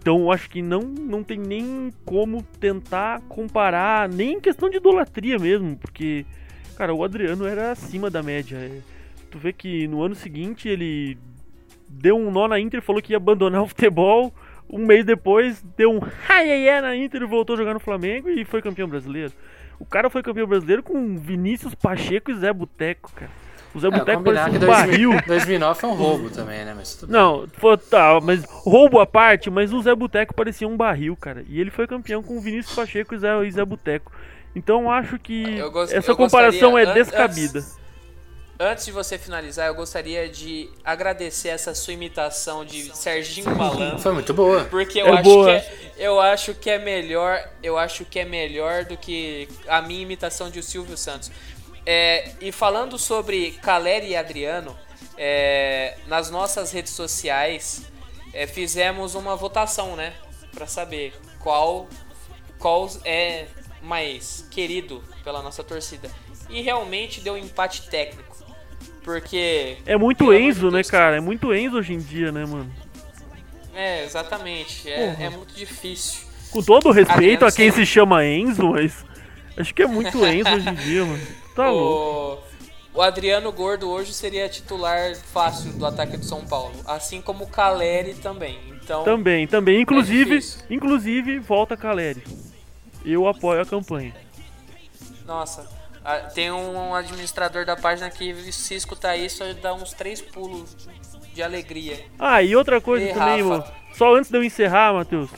Então eu acho que não, não tem nem como tentar comparar, nem em questão de idolatria mesmo, porque, cara, o Adriano era acima da média. É, tu vê que no ano seguinte ele deu um nó na Inter, falou que ia abandonar <laughs> o futebol. Um mês depois, deu um <laughs> ai na Inter voltou a jogar no Flamengo e foi campeão brasileiro. O cara foi campeão brasileiro com Vinícius Pacheco e Zé Boteco, cara. O Zé É, Boteco parecia que um barril. <laughs> 2000 2009 foi um roubo também, né? Mas. Não, foi, tá, mas roubo à parte, mas o Zé Boteco parecia um barril, cara. E ele foi campeão com o Vinícius Pacheco e Zé, e Zé Boteco. Então acho que gost- essa eu comparação gostaria- é descabida. Antes de você finalizar, eu gostaria de agradecer essa sua imitação de Serginho Malandro. Foi muito boa. Porque eu, É acho boa. que é, eu acho que é melhor, eu acho que é melhor do que a minha imitação de o Silvio Santos. É, e falando sobre Caleri e Adriano, é, nas nossas redes sociais é, fizemos uma votação, né, Pra saber qual qual é mais querido pela nossa torcida. E realmente deu um empate técnico. Porque É muito Enzo, né, cara? É muito Enzo hoje em dia, né, mano? é, exatamente, é, é muito difícil. Com todo o respeito Adriano a quem sempre- se chama Enzo, mas acho que é muito Enzo hoje em dia, mano. Tá louco. O, o Adriano Gordo hoje seria titular fácil do ataque do São Paulo, assim como o Caleri também. Então, Também, também. Inclusive, É inclusive, volta Caleri. Eu apoio a campanha. nossa, tem um administrador da página que se escutar isso dá uns três pulos de alegria. Ah, e outra coisa E também, mano. Só antes de eu encerrar, Matheus.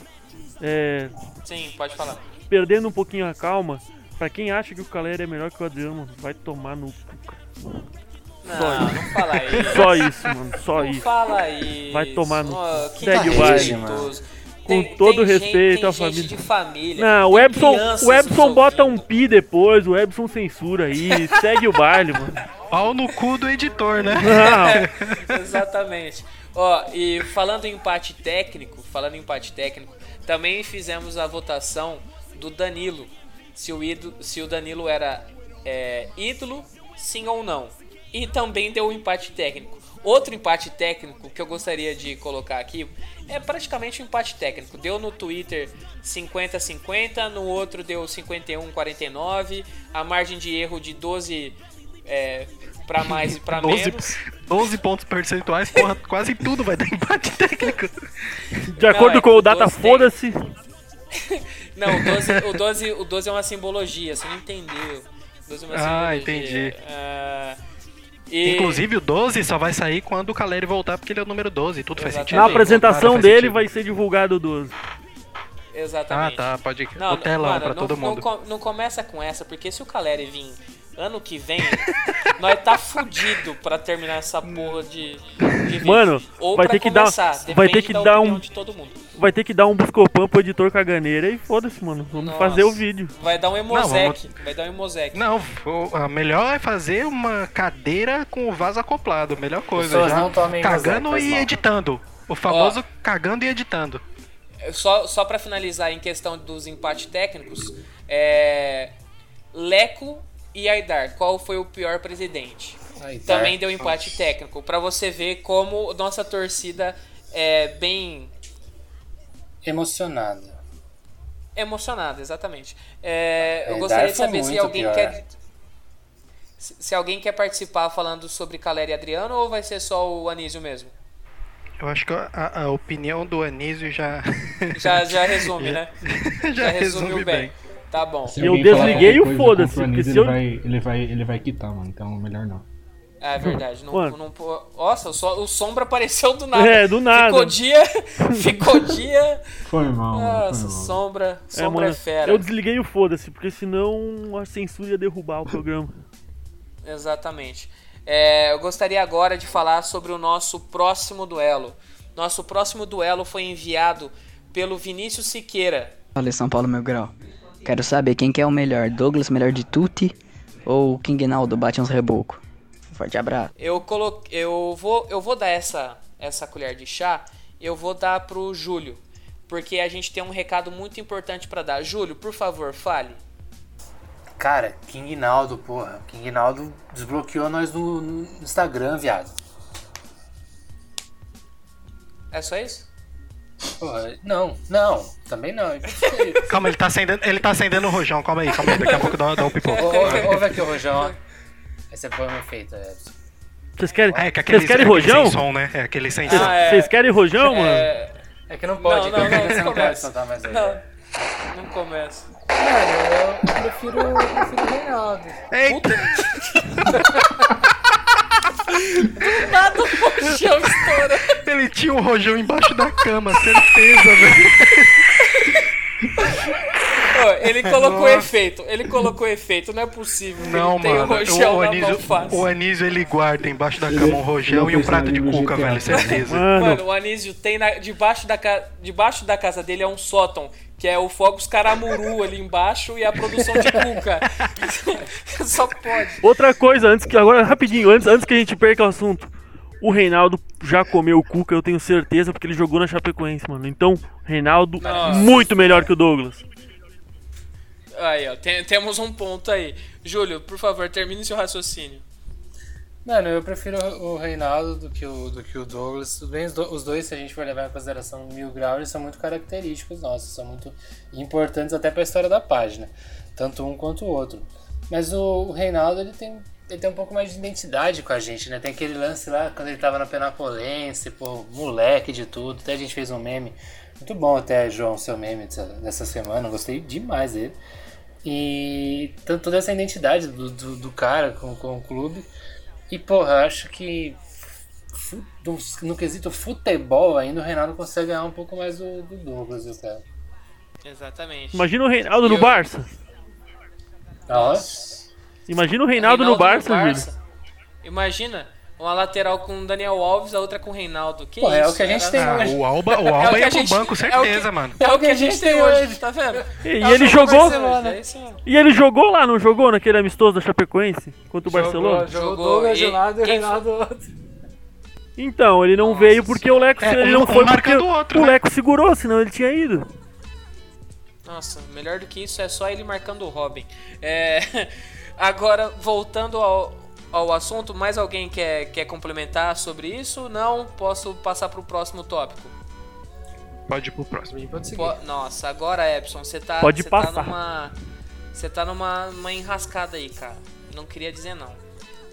É, Sim, pode falar. perdendo um pouquinho a calma. Pra quem acha que o Caleri é melhor que o Adriano, vai tomar no. Não, Só não fala isso. Só isso, mano. Só não isso. fala isso. Vai tomar no- que Segue o Com todo gente- respeito à família. de família. Não, o Ebson, o Ebson bota um pi depois, o Ebson censura aí, <laughs> segue o baile, mano. Pau no cu do editor, né? Não, <laughs> Exatamente. Ó, e falando em empate técnico, falando em empate técnico, também fizemos a votação do Danilo. Se o, ídolo, se o Danilo era é, ídolo, sim ou não. e também deu um empate técnico. Outro empate técnico que eu gostaria de colocar aqui é praticamente um empate técnico. Deu no Twitter 50-50, no outro deu 51-49, a margem de erro de 12 é, para mais e para 12, <laughs> menos. 12 pontos percentuais, porra, <laughs> quase tudo vai dar empate técnico. De acordo é com o Data, 12 tem- foda-se. <laughs> Não, o 12, o, 12, o 12 é uma simbologia, você não entendeu. O 12 é uma Ah, simbologia. entendi. Ah, e- Inclusive o 12 só vai sair quando o Caleri voltar, porque ele é o número 12, tudo faz sentido. Na apresentação dele sentido. vai ser divulgado o 12. Exatamente. Ah, tá, pode Não, o telão mano, pra não, todo não mundo. co- Não, começa com essa, porque se o Caleri vir ano que vem, <laughs> nós tá fudido pra terminar essa porra de, de. Mano, Ou vai pra ter que dar- vai ter que da dar opinião um- de todo mundo. Vai ter que dar um Buscopan pro editor caganeira e foda-se, mano. Vamos Nossa. fazer o vídeo. Vai dar um Não, emosec, vai dar um emosec. Não, o- a melhor é fazer uma cadeira com o vaso acoplado, melhor coisa. Pessoas Já não tomem cagando Mosaic, e editando. O famoso cagando e editando. Só, só pra finalizar em questão dos empates técnicos, é... Leco e Aidar, qual foi o pior presidente? Aidar. Também deu empate técnico, pra você ver como nossa torcida é bem Emocionado. emocionada, exatamente. É, eu gostaria de saber se alguém pior. quer se, se alguém quer participar falando sobre Caleri e Adriano ou vai ser só o Anísio mesmo? Eu acho que a, a opinião do Anísio já. <laughs> Já, já resume, né? <laughs> já resumiu resume bem. bem. Tá bom. Se Eu desliguei o foda-se, eu- ele, vai, ele, vai, ele vai quitar, mano. Então melhor não. É verdade. Não, Mano. não, pô- nossa, o, so- o Sombra apareceu do nada. É, do nada. Ficou dia. <laughs> Ficou dia. Foi mal. Nossa, Foi mal. Sombra. Sombra é, mano, fera. Eu desliguei o foda-se, porque senão a censura ia derrubar o programa. Exatamente. É, eu gostaria agora de falar sobre o nosso próximo duelo. Nosso próximo duelo foi enviado pelo Vinícius Siqueira. Fala São Paulo, meu grau. Quero saber quem que é o melhor, Douglas melhor de Tuti ou King Naldo bate uns reboco. Forte abraço. Eu colo... eu vou eu vou dar essa essa colher de chá, eu vou dar pro Júlio, porque a gente tem um recado muito importante pra dar. Júlio, por favor, fale. Cara, King Naldo, porra. King Naldo desbloqueou nós no, no Instagram, viado. É só isso? Porra, não, não, também não. Calma, ele tá acendendo, ele tá acendendo o rojão, calma aí, calma aí, daqui a pouco dá, dá um pipoco. Ouve aqui o Rojão, ó. Esse foi um efeito, Edson. Vocês querem, É, que aquele, vocês querem aquele rojão? sem som, né? É aquele sem Vocês som. Ah, é. vocês querem rojão, mano? É, É que não pode, Não, não, então não, você não pode começa. soltar mais aí. Não, não começa. Mano, eu prefiro, eu prefiro o Reinaldo. Eita! <laughs> Nada o rojão estoura. Ele tinha um rojão embaixo da cama, certeza, velho. <laughs> Ô, ele <laughs> colocou Nossa. efeito, ele colocou efeito, não é possível. Não, ele tem mano. o rojão O, Anísio, o Anísio ele guarda embaixo da cama um rojão e um prato de cuca, velho, certeza. Mano, Mano, o Anísio tem na- debaixo, da debaixo da casa dele é um sótão, que é o Fogos Caramuru ali embaixo e a produção de cuca. <laughs> Só pode. outra coisa, antes que. Agora, rapidinho, antes, antes que a gente perca o assunto. O Reinaldo já comeu o Cuca, eu tenho certeza, porque ele jogou na Chapecoense, mano. Então, Reinaldo, Nossa. muito melhor que o Douglas. Aí, ó, tem- temos um ponto aí. Júlio, por favor, termine seu raciocínio. Mano, eu prefiro o Reinaldo do que o, do que o Douglas. Tudo bem, os, do- os dois, se a gente for levar em consideração mil grau, eles são muito característicos nossos, são muito importantes até pra história da página. Tanto um quanto o outro. Mas o, o Reinaldo, ele tem, ele tem um pouco mais de identidade com a gente, né? Tem aquele lance lá, quando ele tava na Penapolense, pô, moleque de tudo. Até a gente fez um meme. Muito bom até, João, seu meme dessa, dessa semana. Gostei demais dele. E toda essa identidade do, do, do cara com, com o clube. E, porra, eu acho que no, no quesito futebol ainda o Reinaldo consegue ganhar um pouco mais do, do Douglas, eu cara. Exatamente. Imagina o Reinaldo no Eu- Barça. Nossa. Imagina o Reinaldo, no Barça, Júlio. Imagina, uma lateral com o Daniel Alves, a outra com o Reinaldo. Que Pô, é isso? o que a gente Era- tem Ah, hoje. o Alba, o É Alba o que ia pro gente- banco, <laughs> é o certeza, que- mano. É o que a gente tem hoje, tá vendo? E, É e o ele jogou. Barcelona, é. E ele jogou lá, não jogou naquele amistoso da Chapecoense contra o Barcelona? Jogou, Jogou. E um lado e o quem Reinaldo do outro. Então, ele não Nossa veio porque o Leco, É, ele não um foi porque o outro, o né? Leco segurou, senão ele tinha ido. Nossa, melhor do que isso é só ele marcando o Robin. É, <laughs> Agora, voltando ao, ao, assunto. Mais alguém quer, quer complementar sobre isso? Não? Posso passar pro próximo tópico? Pode ir pro próximo. Pode seguir. Po- Nossa, agora, Epson, você tá, Pode você passar. tá numa. Você tá numa, numa enrascada aí, cara. Não queria dizer não.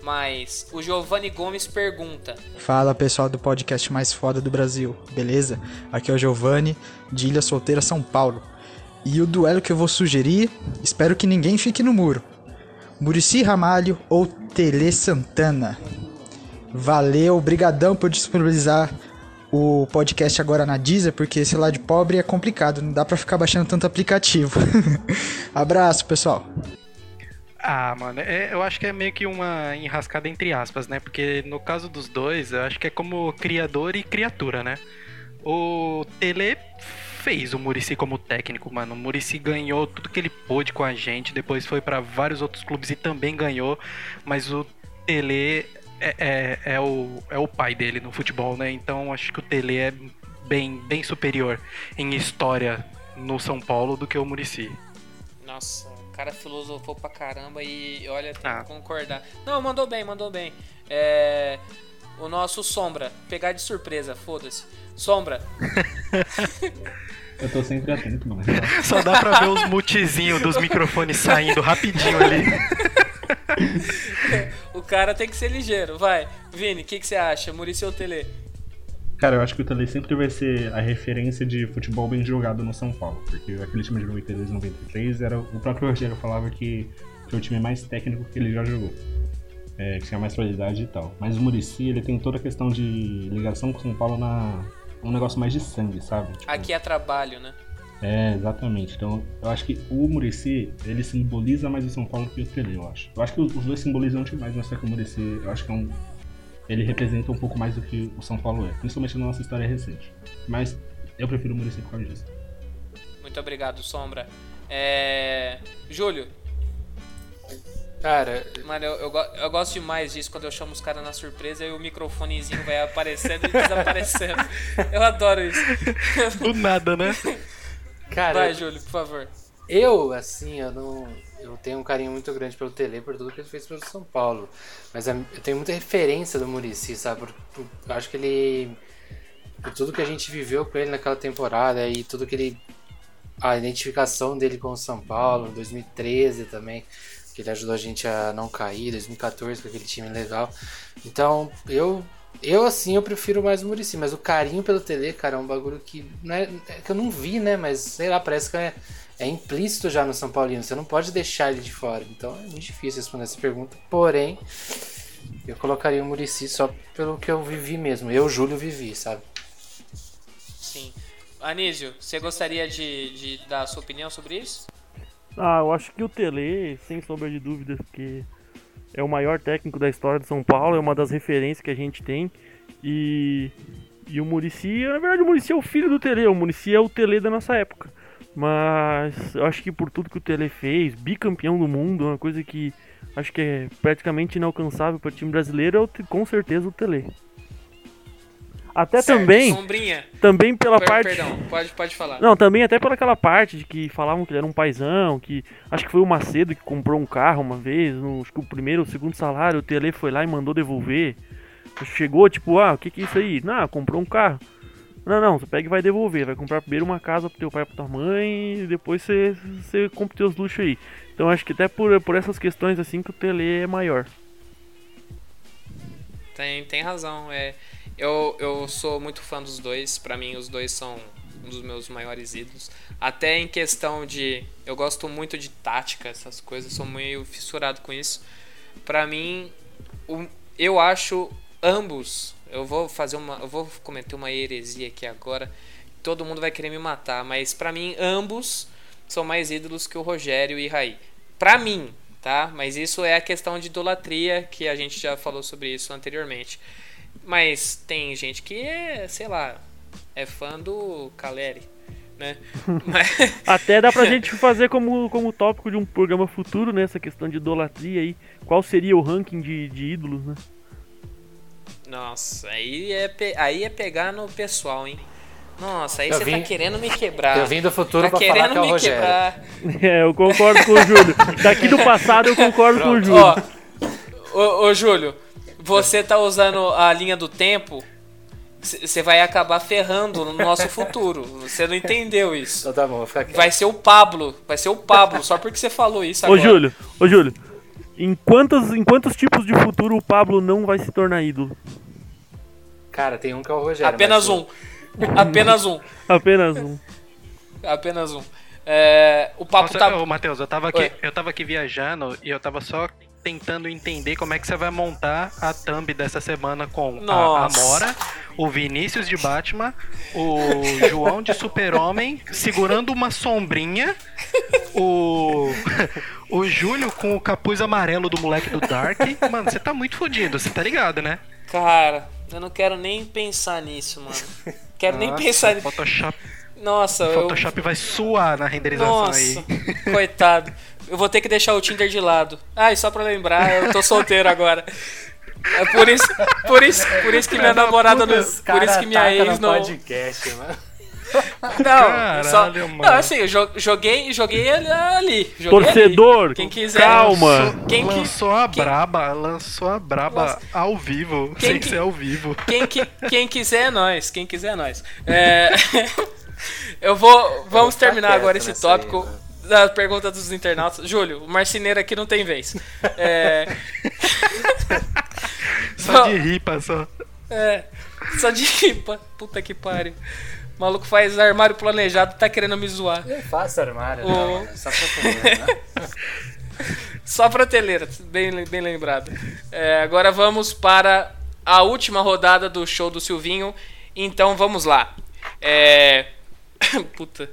Mas o Giovanni Gomes pergunta: Fala pessoal do podcast mais foda do Brasil, beleza? Aqui é o Giovanni, de Ilha Solteira, São Paulo. E o duelo que eu vou sugerir, espero que ninguém fique no muro. Murici Ramalho ou Tele Santana? Valeu, brigadão por disponibilizar o podcast agora na Deezer, porque esse lá de pobre é complicado, não dá pra ficar baixando tanto aplicativo. <laughs> Abraço, pessoal. Ah, mano, é- eu acho que é meio que uma enrascada entre aspas, né? Porque no caso dos dois, eu acho que é como criador e criatura, né? O Tele fez o Murici como técnico, mano. O Murici ganhou tudo que ele pôde com a gente, depois foi pra vários outros clubes e também ganhou, mas o Tele é, é, é o, é o pai dele no futebol, né? Então acho que o Tele é bem, bem superior em história no São Paulo do que o Murici. Nossa, o cara filosofou pra caramba e olha, tem Ah. que concordar. Não, mandou bem, mandou bem. É. O nosso Sombra, pegar de surpresa, foda-se. Sombra, <laughs> Eu tô sempre atento, mano. <laughs> Só dá pra ver os mutezinhos dos microfones saindo rapidinho ali. <laughs> o cara tem que ser ligeiro, vai. Vini, o que, que você acha? Muricy ou Tele? Cara, eu acho que o Tele sempre vai ser a referência de futebol bem jogado no São Paulo. Porque aquele time de 92 e 93 era. O próprio Rogério falava que foi o time mais técnico que ele já jogou. É, que tinha mais qualidade e tal. Mas o Murici, ele tem toda a questão de ligação com o São Paulo na. um negócio mais de sangue, sabe? Tipo, Aqui é trabalho, né? É, exatamente. Então, eu acho que o Murici, ele simboliza mais o São Paulo que o Tele, eu acho. Eu acho que os os dois simbolizam demais, mas só que o Murici, eu acho que é um... Ele representa um pouco mais do que o São Paulo é, principalmente na nossa história recente. Mas eu prefiro o Murici por causa disso. Muito obrigado, Sombra. É. Júlio. Cara, Mano, eu, eu, eu gosto demais disso quando eu chamo os caras na surpresa e o microfonezinho vai aparecendo e desaparecendo. <laughs> Eu adoro isso. Do nada, né? Cara, Vai, Júlio, por favor. Eu, assim, eu não. Eu tenho um carinho muito grande pelo Tele, por tudo que ele fez pelo São Paulo. Mas a- eu tenho muita referência do Murici, sabe? Por- por- eu acho que ele. Por tudo que a gente viveu com ele naquela temporada e tudo que ele. A identificação dele com o São Paulo, 2013 também, que ele ajudou a gente a não cair, 2014 com aquele time legal. Então, eu. Eu, assim, eu prefiro mais o Murici, mas o carinho pelo Tele, cara, é um bagulho que. Não é, é que eu não vi, né? Mas sei lá, parece que é, é implícito já no São Paulino. Você não pode deixar ele de fora. Então é muito difícil responder essa pergunta. Porém, eu colocaria o Murici só pelo que eu vivi mesmo. Eu, Júlio, vivi, sabe? Sim. Anísio, você gostaria de, de dar a sua opinião sobre isso? Ah, eu acho que o Tele, sem sombra de dúvidas, porque é o maior técnico da história de São Paulo, é uma das referências que a gente tem. E, e o Murici, na verdade, o Murici é o filho do Tele, o Murici é o Tele da nossa época. Mas eu acho que por tudo que o Tele fez, bicampeão do mundo, uma coisa que acho que é praticamente inalcançável para o time brasileiro, é o, com certeza o Tele. Até Certo, também, Sombrinha. também pela Per- parte. Perdão, pode, pode falar. Não, também até por aquela parte de que falavam que ele era um paizão, que acho que foi o Macedo que comprou um carro uma vez, no, acho que o primeiro ou segundo salário, o Tele foi lá e mandou devolver. Chegou, tipo, ah, o que que é isso aí? Não, comprou um carro. Não, não, você pega e vai devolver, vai comprar primeiro uma casa pro teu pai e pra tua mãe e depois você, você compra teus luxos aí. Então acho que até por, por essas questões assim que o Tele é maior. Tem, tem razão. É, eu, eu sou muito fã dos dois. Pra mim, os dois são um dos meus maiores ídolos. Até em questão de. Eu gosto muito de tática, essas coisas. Sou meio fissurado com isso. Pra mim, eu acho ambos. Eu vou fazer uma. Eu vou cometer uma heresia aqui agora. Todo mundo vai querer me matar. Mas pra mim, ambos são mais ídolos que o Rogério e Raí. Pra mim, tá? Mas isso é a questão de idolatria, que a gente já falou sobre isso anteriormente. Mas tem gente que é, sei lá, é fã do Caleri, né? <laughs> Mas- Até dá pra <laughs> gente fazer como, como tópico de um programa futuro, né? Essa questão de idolatria aí. Qual seria o ranking de, de ídolos, né? Nossa, aí é, pe- aí é pegar no pessoal, hein? Nossa, aí Eu você vim- tá querendo me quebrar. eu vim do futuro tá pra falar querendo que é o me Rogério. quebrar. É, eu concordo com o Júlio. Daqui do passado eu concordo com o Pronto, Júlio. ó, Ô, ô, Júlio, você tá usando a linha do tempo, você vai acabar ferrando no nosso futuro. Você não entendeu isso. Então tá bom, vou ficar quieto. Vai ser o Pablo, vai ser o Pablo, só porque você falou isso Ô agora. Júlio, ô Júlio, em quantos, em quantos tipos de futuro o Pablo não vai se tornar ídolo? Cara, tem um que é o Rogério. Apenas mas- um. Apenas um. <laughs> Apenas um. Apenas um. É, o papo Nossa, tá. ô, Matheus, eu tava, aqui, Oi. eu tava aqui viajando e eu tava só tentando entender como é que você vai montar a thumb dessa semana com a Nossa. Amora, o Vinícius de Batman, o João de Super-Homem segurando uma sombrinha, o, <laughs> o Júlio com o capuz amarelo do moleque do Dark. Mano, você tá muito fodido, você tá ligado, né? Cara, eu não quero nem pensar nisso, mano. Quero nem Nossa, pensar nisso. Photoshop, Nossa, eu. Photoshop vai suar na renderização Nossa, aí. coitado. <laughs> Eu vou ter que deixar o Tinder de lado. Ah, e só pra lembrar, eu tô solteiro agora. É por isso, por isso, por isso que minha namorada não, por isso cara que minha ex não. podcast, mano. Não, Caralho, só, mano. não, assim, eu jo- joguei, joguei ali. joguei Torcedor, ali. Quem quiser. calma. Quem, que- lançou a quem- braba, lançou a braba Nossa. ao vivo, Quem sem que- ser ao vivo. Quem, que- quem quiser é nós. Quem quiser é nós. É, <laughs> eu vou. Vamos ficar terminar quieto agora esse aí, tópico mano. Da pergunta dos internautas. Júlio, o marceneiro aqui não tem vez. É, <laughs> Só de ripa, só. é, só de ripa. Puta que pariu. O maluco faz armário planejado tá querendo me zoar. Eu faço armário, O- não, é só pra comer, né? <laughs> Só prateleira, bem, bem lembrado. É, agora vamos para a última rodada do show do Silvinho. Então vamos lá. É... <laughs> Puta,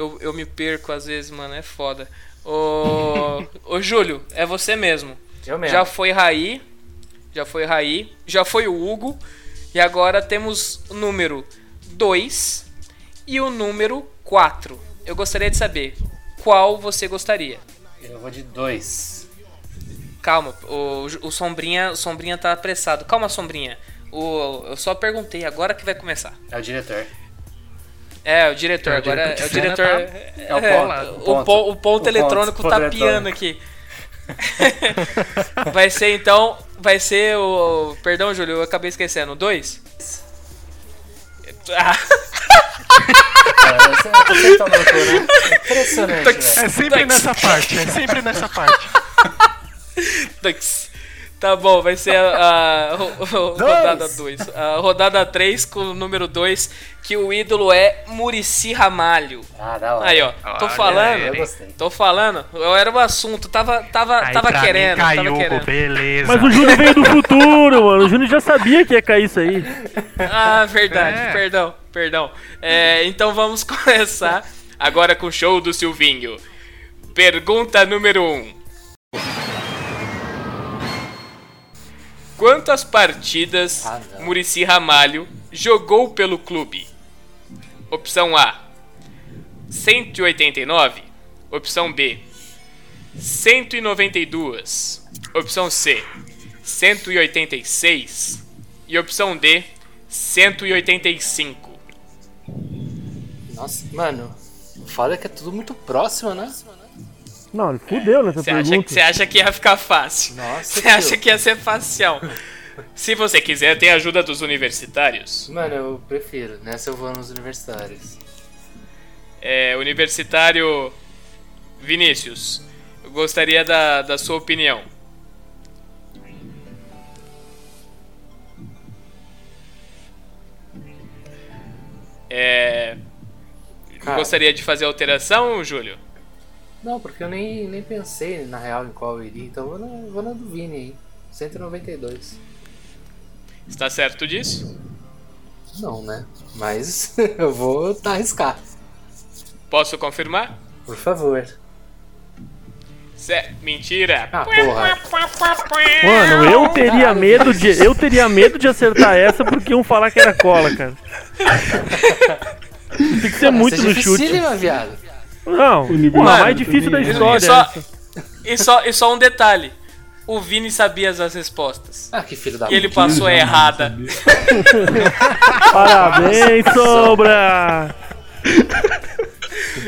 eu, eu me perco às vezes, mano, é foda. Ô, ô Júlio, é você mesmo. Eu mesmo. Já foi Raí, já foi Raí, já foi o Hugo. E agora temos o número 2 e o número 4. Eu gostaria de saber qual você gostaria. Eu vou de dois. Calma, o, o Sombrinha, o Sombrinha tá apressado. Calma, Sombrinha. O, eu só perguntei, agora que vai começar. É o diretor. É, o diretor, É, o agora é o diretor. tá- é o ponto, o, o po- ponto. o ponto O eletrônico ponto tá eletrônico. piando aqui. <laughs> vai ser então. Vai ser o. Perdão, Júlio, eu acabei esquecendo. Dois? Ah, <laughs> É, você- tá louco, né? Impressionante. É sempre nessa parte, é sempre nessa parte. Tux. Tá bom, vai ser a, a ro- rodada 2. A rodada 3 com o número 2, que o ídolo é Murici Ramalho. Ah, da hora. Aí, ó, tô Olha falando, Eu gostei. tô falando, eu era o assunto, tava, tava, Aí tava pra querendo, mim caiu, tava querendo. beleza. Mas o Júnior veio do futuro, mano. O Júnior já sabia que ia cair isso aí. Ah, verdade, É. perdão, perdão. É, então vamos <laughs> começar agora com o show do Silvinho. Pergunta número 1. Um. Quantas partidas Ah. Murici Ramalho jogou pelo clube? Opção A: 189. Opção B: 192. Opção C: 186. E opção D: 185. Nossa, mano. O foda é que é tudo muito próximo, né? Não, ele fudeu nessa Você acha, pergunta. que- você acha que ia ficar fácil? Nossa, Você acha que ia ser facial? Se você quiser, tem a ajuda dos universitários. Mano, eu prefiro. Nessa eu vou nos universitários. É, universitário Vinícius, eu gostaria da, da sua opinião. É, Cara. gostaria de fazer alteração, Júlio? Não, porque eu nem, nem pensei na real em qual eu iria. Então eu vou na, vou na do Vini aí. 192. Está certo disso? Não, né? Mas <laughs> eu vou arriscar. Posso confirmar? Por favor. Cé- Mentira! Ah, porra. Mano, eu teria medo de. Eu teria medo de acertar essa porque iam falar que era cola, cara. <laughs> Tem que ser muito é no chute. viado. Não, Mano, mais difícil da história. E só, essa. e, só, e só um detalhe: o Vini sabia as respostas. Ah, que filho da E ele puta. passou a errada. <laughs> <laughs> Parabéns, Sombra!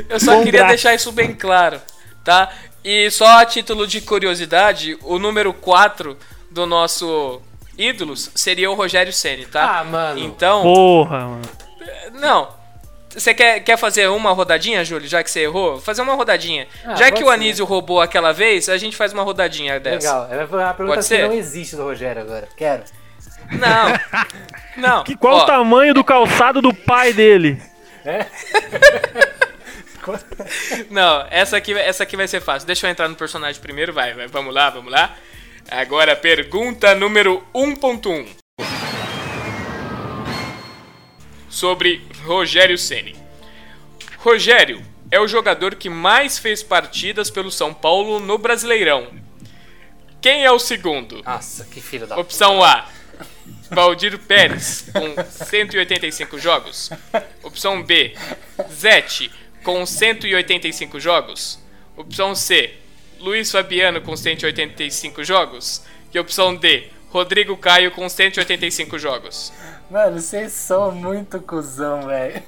Eu só Bom queria braço. deixar isso bem claro, tá? E só a título de curiosidade, o número 4 do nosso ídolos seria o Rogério Ceni, tá? Ah, mano. Então, Porra, mano. não. Você quer, quer fazer uma rodadinha, Júlio, já que você errou? Fazer uma rodadinha. Ah, já que o ser. Anísio roubou aquela vez, a gente faz uma rodadinha dessa. Legal. É uma pergunta Pode que ser? não existe do Rogério agora. Quero. Não. <laughs> Não. Que, qual Ó, o tamanho do calçado do pai dele? <laughs> Não, essa aqui, essa aqui vai ser fácil. Deixa eu entrar no personagem primeiro, vai, vai. Vamos lá, vamos lá. Agora, pergunta número 1.1. Sobre Rogério Ceni. Rogério é o jogador que mais fez partidas pelo São Paulo no Brasileirão. Quem é o segundo? Nossa, que filho da Opção A. Valdir Pérez, com 185 jogos. Opção B. Zete, com 185 jogos. Opção C. Luiz Fabiano, com 185 jogos. E opção D. Rodrigo Caio, com 185 jogos. Mano, vocês são muito cuzão, velho.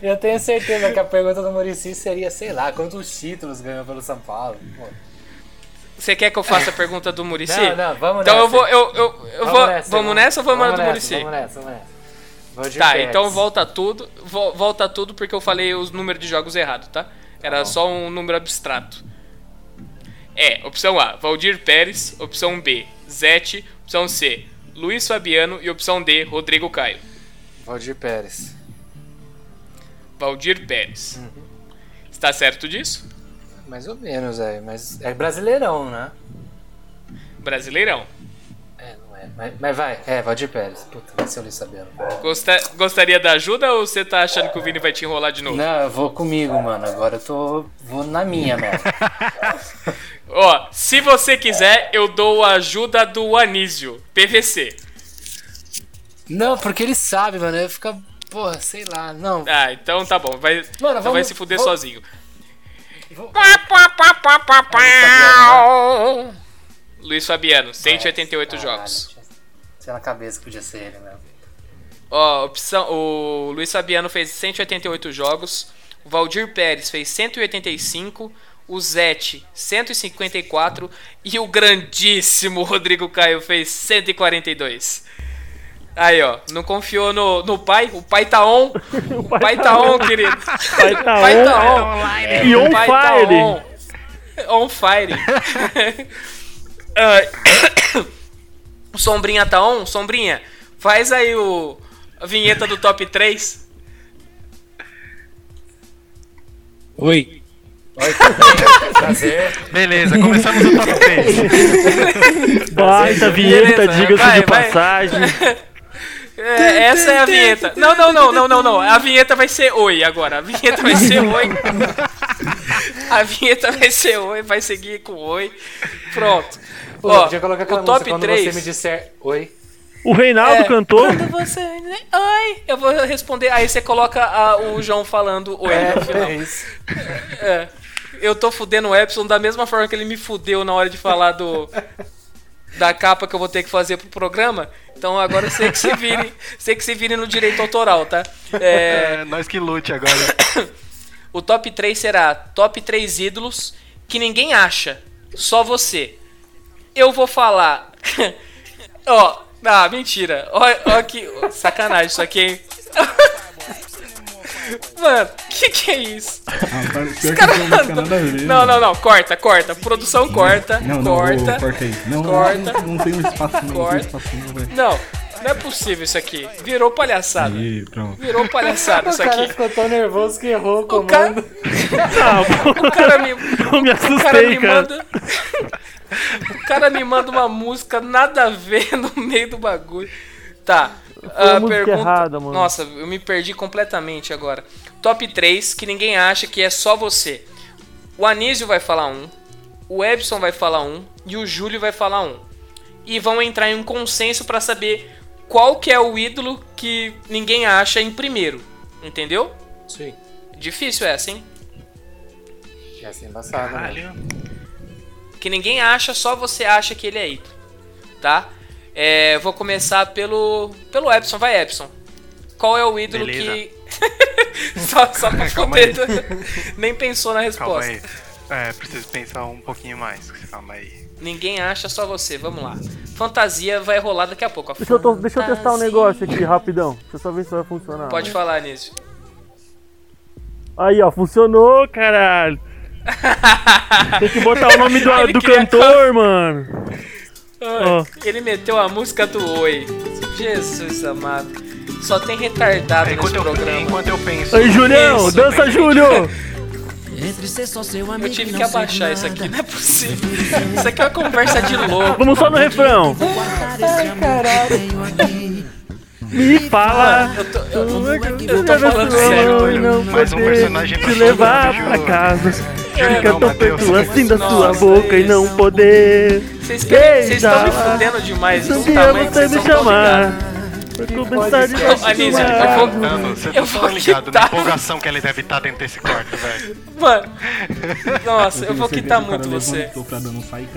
Eu tenho certeza que a pergunta do Murici seria, sei lá, quantos títulos ganhou pelo São Paulo. Pô. Você quer que eu faça a pergunta do Murici? Não, não, vamos então nessa. eu vou. Eu, eu, eu Vamos vou nessa, vamos nessa ou vamos, na do Murici? Vamos nessa, vamos nessa. Valdir Tá, então volta tudo. vo- Volta tudo porque eu falei os números de jogos errados, tá? Era só um número abstrato. É, opção A, Valdir Pérez. Opção B, Zete. Opção C, Luiz Fabiano. E opção D, Rodrigo Caio. Valdir Pérez. Valdir Pérez. Uhum. Está certo disso? Mais ou menos, velho. Mas é brasileirão, né? Brasileirão. É, é. Mas, mas vai, é, Valdir Pérez. Puta, vai ser o Luiz Fabiano. Gosta- gostaria da ajuda ou você tá achando que o Vini vai te enrolar de novo? Não, eu vou comigo, mano. Agora eu tô. Vou na minha, mano. Ó, se você quiser, eu dou a ajuda do Anísio, PVC. Não, porque ele sabe, mano. Eu ficar. Porra, sei lá. Não. Ah, então tá bom. Vai, então vamos- vai se fuder vamos- sozinho. Vou- Luiz Fabiano, 188 jogos. Tinha na cabeça que podia ser ele mesmo. Ó, opção, o Luiz Fabiano fez 188 jogos, o Valdir Pérez fez 185, o Zete 154 e o grandíssimo Rodrigo Caio fez 142. Aí, ó, não confiou no, no pai? O pai tá on. <laughs> O pai tá on, querido. Pai tá O pai on. tá on. É. E on O pai tá fire. on. On fire. <laughs> Ah, <coughs> Sombrinha tá on? Sombrinha, faz aí o a vinheta do top 3. Oi. Oi? Prazer. Beleza, começamos o top 3. <laughs> Baita vinheta, diga-se de passagem. <laughs> É, essa é a vinheta. Não, não, não, não, não, não. A vinheta vai ser oi agora. A vinheta vai ser oi. <laughs> A vinheta vai ser oi, vai seguir com oi. Pronto. Pô, Ó, podia colocar aquela o top música quando 3. você me disser oi. O Reinaldo É, cantou. Quando você. Oi! Eu vou responder. Aí você coloca a- o João falando oi no final. É, é isso. É. Eu tô fudendo o Epson da mesma forma que ele me fudeu na hora de falar do. Da capa que eu vou ter que fazer pro programa. Então agora você que se vire. Você que se vire no direito autoral, tá? É, É, nós que lute agora. o top 3 será top 3 ídolos que ninguém acha. Só você. Eu vou falar. <laughs> Ó. ah, mentira. Ó, ó que. Sacanagem isso aqui, hein? <laughs> Mano, que que é isso? Ah, pior que não tem nada a ver. Não, não, não, corta, corta. Produção corta. Não, não, corta. ô, corta aí. Não, corta. não, não tem um espaço não, não tem Corta. espaço não, velho. Não, não é possível isso aqui. Virou palhaçada. Aí, pronto. Virou palhaçada <laughs> O isso cara aqui. ficou tão nervoso que errou o O cara, comando. <laughs> o cara me, Eu me o cara me assustei, cara. manda. <laughs> O cara me manda uma música nada a ver no meio do bagulho. Tá. a a música errada, mano. Nossa, eu me perdi completamente agora. Top 3 que ninguém acha que é só você. O Anísio vai falar um, o Ebson vai falar um e o Júlio vai falar um. E vão entrar em um consenso pra saber qual que é o ídolo que ninguém acha em primeiro. Entendeu? Sim. Difícil essa, hein? Ia ser embaçado, né? Caralho. que ninguém acha, só você acha que ele é ídolo, tá? É, vou começar pelo pelo Epson, vai Epson. Qual é o ídolo Beleza. que <laughs> Só, só pra <laughs> Calma. <laughs> Nem pensou na Calma resposta. aí. É, preciso pensar um pouquinho mais. Calma aí. Ninguém acha, só você. Vamos lá. Fantasia vai rolar daqui a pouco. A Deixa eu, to- deixa eu testar um negócio aqui rapidão. Deixa eu só ver se vai funcionar. Pode falar, Nísio. Aí, ó, funcionou, caralho. <laughs> Tem que botar o nome do, do cantor, mano. Ó. Ele meteu a música do Oi. Jesus amado. Só tem retardado nesse programa. Enquanto eu penso. Aí, Julião, Isso, dança. Júlio! <laughs> Entre ser só seu amigo Eu tive que abaixar isso aqui, não é possível. Isso aqui é uma conversa de <laughs> louco. Vamos só no refrão. Me fala. Eu tô, eu, é que eu tô falando sério. Não Mais um poder personagem te levar pra casa. É, Fica não, tão perto assim da sua boca e não poder. Vocês estão me fudendo demais. Não tá, mas você vocês me chamar. Começar de Ô, Anísio, eu vou- Mano, você Eu não vou tá ligado na quitar. empolgação que ele deve estar dentro desse quarto, velho. Mano, nossa, eu vou quitar muito você. pra não sair.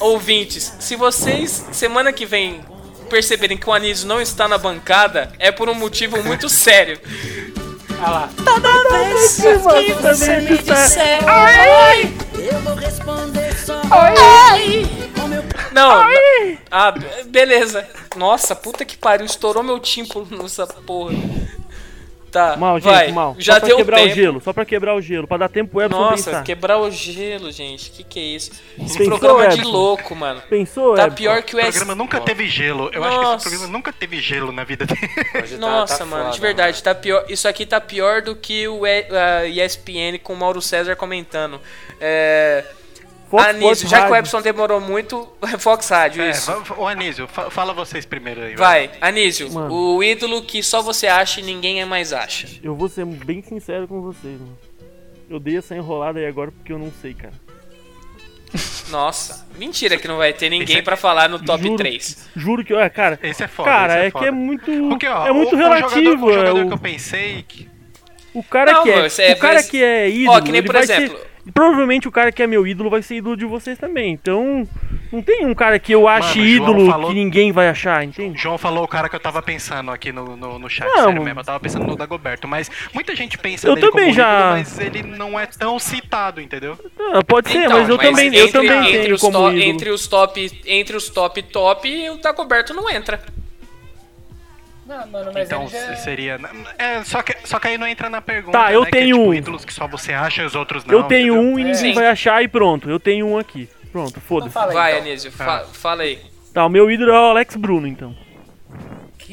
Ouvintes, se vocês semana que vem perceberem que o Anísio não está na bancada, é por um motivo muito sério. Olha lá. Toda vez que você me disser Oi, eu vou responder só Oi. Não, ah, be- beleza. Nossa, puta que pariu, estourou meu tímpano nessa porra. Tá, Mal, gente, vai. mal. Já só pra deu quebrar tempo. o gelo, só pra quebrar o gelo, pra dar tempo pro Epson Nossa, pensar. quebrar o gelo, gente. Que que é isso? Esse Pensou, programa de Edson? louco, mano. Pensou, Tá Edson? pior que o O S. programa nunca teve gelo. Eu acho que Nossa. esse programa nunca teve gelo na vida dele. Hoje tá- Nossa, tá mano, foda, de verdade, tá pior. Isso aqui tá pior do que o E- a ESPN com o Mauro César comentando. É. Fox Anísio, já que o. Epson demorou muito, <laughs> Fox Rádio, É, ô Anísio, fa- fala vocês primeiro aí. Vai, Anísio, Mano. o ídolo que só você acha e ninguém mais acha. Eu vou ser bem sincero com vocês, mano. Eu dei essa enrolada aí agora porque eu não sei, cara. Nossa, mentira que não vai ter ninguém é- pra falar no top Juro. 3. Juro que, é, cara. Esse é foda. Cara, esse é, que foda. é muito. Porque, ó, é muito o, relativo. O jogador, o é, jogador o- que eu pensei. que- O cara Não, que é, mas é- o cara mas- que é ídolo, Ó, que nem, ele por vai exemplo- ser, provavelmente o cara que é meu ídolo vai ser ídolo de vocês também. Então, não tem um cara que eu ache Mano, ídolo falou- que ninguém vai achar, entende? João falou o cara que eu tava pensando aqui no, no, no chat, Não, sério mesmo. Eu tava pensando no Dagoberto, mas muita gente pensa Eu nele também como já- ídolo, mas ele não é tão citado, entendeu? Ah, pode ser, Então, mas eu também, eu entre, também entre tenho os como to- ídolo. entre os top, entre os top top, o Dagoberto não entra. Não, mano, mas então ele já... seria. É, só, que, só que aí não entra na pergunta. Tá, eu né, que é, tenho tipo, um. ídolos que só você acha e os outros não. eu tenho entendeu? um e ninguém Sim. vai achar e pronto. Eu tenho um aqui. Pronto, foda-se. Então fala aí, Vai, então. Anísio, fa- fala aí. Tá, o meu ídolo é o Alex Bruno, então.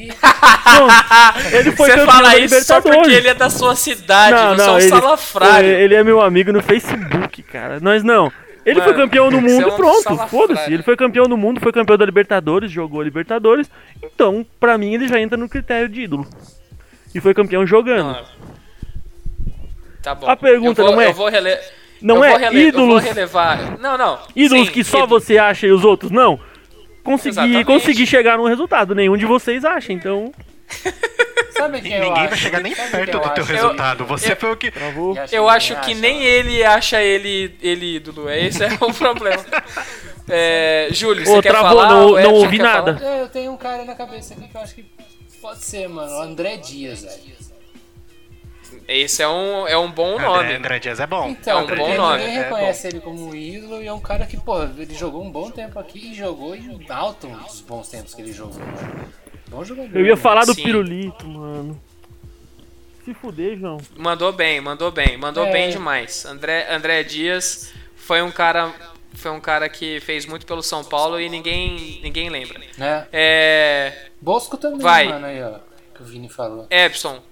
<laughs> Pronto, ele foi Você fala isso só Libertadores. porque ele é da sua cidade, não, não, ele, salafrário. ele é meu amigo no Facebook, cara. Nós não. Ele Mano, foi campeão do mundo, é um pronto. Foda-se. Ele foi campeão do mundo, foi campeão da Libertadores, jogou a Libertadores. Então, pra mim, ele já entra no critério de ídolo. E foi campeão jogando. Tá bom. A pergunta vou, não é- rele... não é rele... Ídolos-. Não, não. Ídolos Sim, que só ídolo. você acha e os outros não. Consegui, consegui chegar num resultado. Nenhum de vocês acha, então. <laughs> Sabe quem eu Ninguém acho? vai chegar nem Sabe perto do teu acho? resultado. Você eu- foi o que. Travou. Eu acho ninguém que nem ele acha ele, ele ídolo. Esse é o <laughs> problema. É, Júlio, você Ô, quer travou, falar? não- não ouvi quer nada. falar? É, eu tenho um cara na cabeça aqui que eu acho que pode ser, mano. O André Dias, velho. Esse é um, é um bom André, nome. André Dias é bom. Então, É um bom nome. ninguém É reconhece ele como um ídolo e é um cara que, pô, ele jogou um bom tempo aqui e jogou em alto os bons tempos que ele jogou. Bom jogador. Eu ia mano. falar do Sim. pirulito, mano. Se fuder, João. Mandou bem, mandou bem, mandou É. bem demais. André, André Dias foi um cara, foi um cara que fez muito pelo São Paulo e ninguém, ninguém lembra. É. É, Bosco também, Vai. mano, aí, ó. Que o Vini falou. Epson.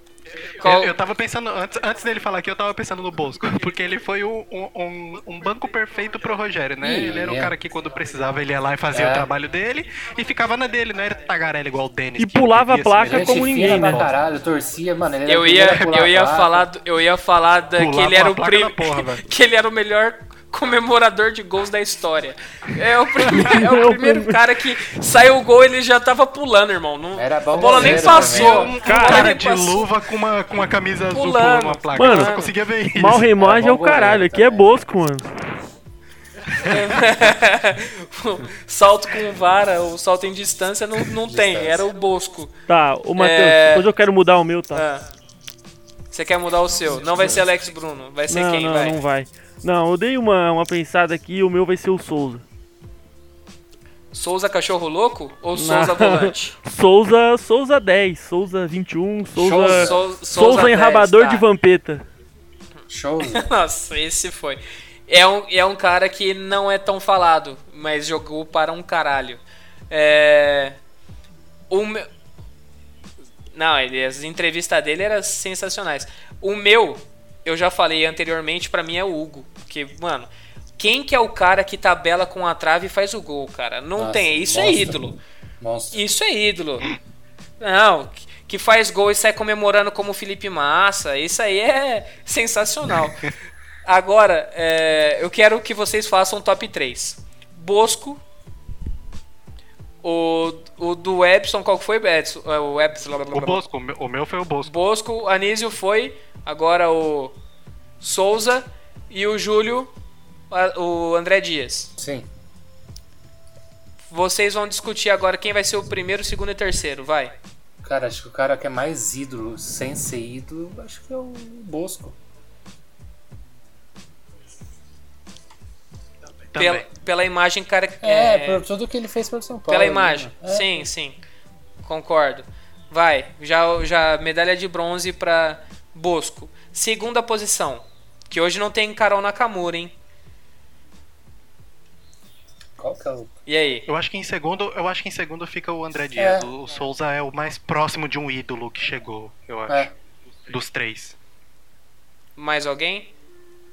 Qual- Eu, eu tava pensando, antes, antes dele falar aqui, eu tava pensando no Bosco, <laughs> porque ele foi o- um, um- um banco perfeito pro Rogério, né? Ih, ele era o é. cara que quando precisava ele ia lá e fazia É. o trabalho dele e ficava na dele, não era tagarela igual o Denis. E pulava a placa como ninguém, né? caralho, torcia, mano. Eu ia, eu ia falar, eu ia falar da, que ele era o prim... porra, <laughs> que ele era o melhor comemorador de gols da história. É o primeiro, <laughs> é o primeiro cara que saiu o gol ele já tava pulando, irmão. Não, Era bom a bola nem passou. Um Cara, de passou. luva com uma, com uma camisa azul Pulando. pulando uma placa. Mano, conseguia ver isso. Mal remagem é o caralho. Aqui é. Bosco, mano. <laughs> salto com vara, o salto em distância não, não <laughs> tem, era o Bosco. Tá, ô Matheus, É. depois eu quero mudar o meu, tá? Ah. Você quer mudar o seu? Não vai ser Alex Bruno, vai ser não, quem? não, vai? não vai. Não, eu dei uma, uma pensada aqui e o meu vai ser o Souza. Souza Cachorro Louco ou Souza. Volante? <laughs> Souza, Souza 10, Souza 21, Souza. Souza- Souza, Souza 10, enrabador tá. de vampeta. Show. <laughs> Nossa, esse foi. É um, é um cara que não é tão falado, mas jogou para um caralho. É. O meu. Não, ele, as entrevistas dele eram sensacionais. O meu, eu já falei anteriormente, pra mim é o Hugo. Porque, mano, quem que é o cara que tabela com a trave e faz o gol, cara? Não Nossa, tem. Isso é monstro. ídolo. Monstro. Isso é ídolo. Não, que faz gol e sai comemorando como o Felipe Massa. Isso aí é sensacional. <laughs> Agora, é, eu quero que vocês façam um top 3. Bosco. O, o do Epson, qual que foi, Edson? É, O Epson. O Bosco, o meu, o meu foi o Bosco. Bosco, Anísio foi. Agora o Souza. E o Júlio, o André Dias. Sim. Vocês vão discutir agora quem vai ser o primeiro, segundo e terceiro. Vai. Cara, acho que o cara que é mais ídolo, sem ser ídolo, acho que é o Bosco. Pela, pela imagem, cara. É, por tudo que ele fez pelo São Paulo. Pela né, imagem. É. Sim, sim. Concordo. Vai. Já, já medalha de bronze pra Bosco. Segunda posição. Que hoje não tem Carol Nakamura, hein? Qual que é o. E aí? Eu acho que em segundo, eu acho que em segundo fica o André Dias. É. O, o Souza é o mais próximo de um ídolo que chegou, eu acho. É. Dos três. Mais alguém?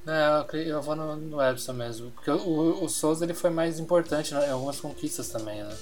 Não, eu, vou no, no Epson mesmo. Porque o, o, o Souza ele foi mais importante né, em algumas conquistas também, né?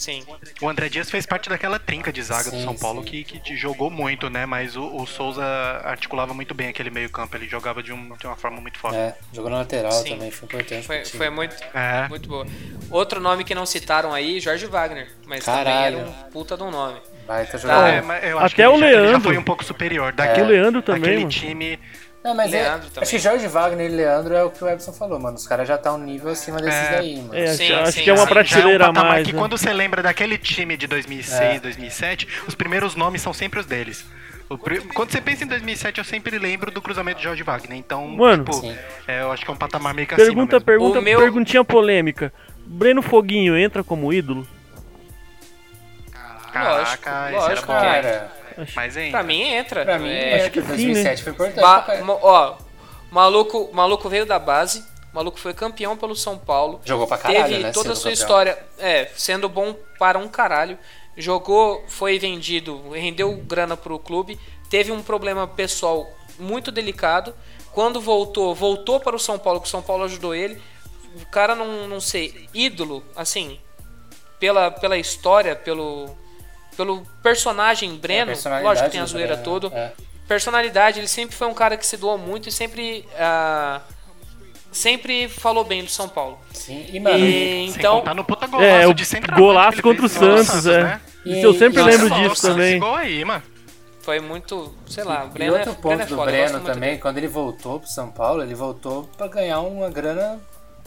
Sim. O André Dias fez parte daquela trinca de zaga do Sim, São Paulo sim. que, que jogou muito, né? Mas o, o Souza articulava muito bem aquele meio campo. Ele jogava de, um- de uma forma muito forte. É, jogou na lateral Sim. também, foi importante. Foi, foi muito, É. muito boa. Outro nome que não citaram aí, Jorge Wagner. Mas Caralho. também era um puta de um nome. Baita Tá. É, mas eu acho Até que o já, Leandro. foi um pouco superior. É. Daquele, O Leandro também, daquele mano. time. Não, mas é, Leandro também. acho que Jorge Wagner e Leandro é o que o Epson falou, mano. Os caras já tá um nível acima desses É. daí, mano. É, acho, Sim, acho sim, que é uma sim. prateleira já é um mais. que né? quando você lembra daquele time de 2006, É. 2007, os primeiros nomes são sempre os deles. O pri- Quando você pensa em 2007, eu sempre lembro do cruzamento de Jorge Wagner. Então, Mano. tipo, é, eu acho que é um patamar meio que Pergunta, acima pergunta, O meu- perguntinha polêmica. Breno Foguinho entra como ídolo? Caraca, esse lógico, era bom. Cara, Mas, hein? Pra mim entra. pra mim, É, é, que sim, 2007 foi importante. Ba- ó, maluco, maluco veio da base. Maluco foi campeão pelo São Paulo. Jogou pra caralho, Teve né, toda a sua campeão. história, é, sendo bom para um caralho. Jogou, foi vendido, rendeu grana pro clube. Teve um problema pessoal muito delicado. Quando voltou, voltou para o São Paulo, que o São Paulo ajudou ele. O cara não, não sei, ídolo, assim, pela, pela história, pelo, pelo personagem Breno, personalidade lógico que tem a do zoeira Breno, toda. é. Personalidade, ele sempre foi um cara que se doou muito e sempre. ah, sempre falou bem do São Paulo. Sim, e mano, E, então, contar no puta golaço É, o de golaço contra o contra Santos, é. né? Isso eu sempre e- lembro nossa, disso Nossa, também. Gol aí, mano. foi muito. Sei lá, E Breno outro é, ponto Breno é do foda. gosto Breno também, dele. quando ele voltou pro São Paulo, ele voltou pra ganhar uma grana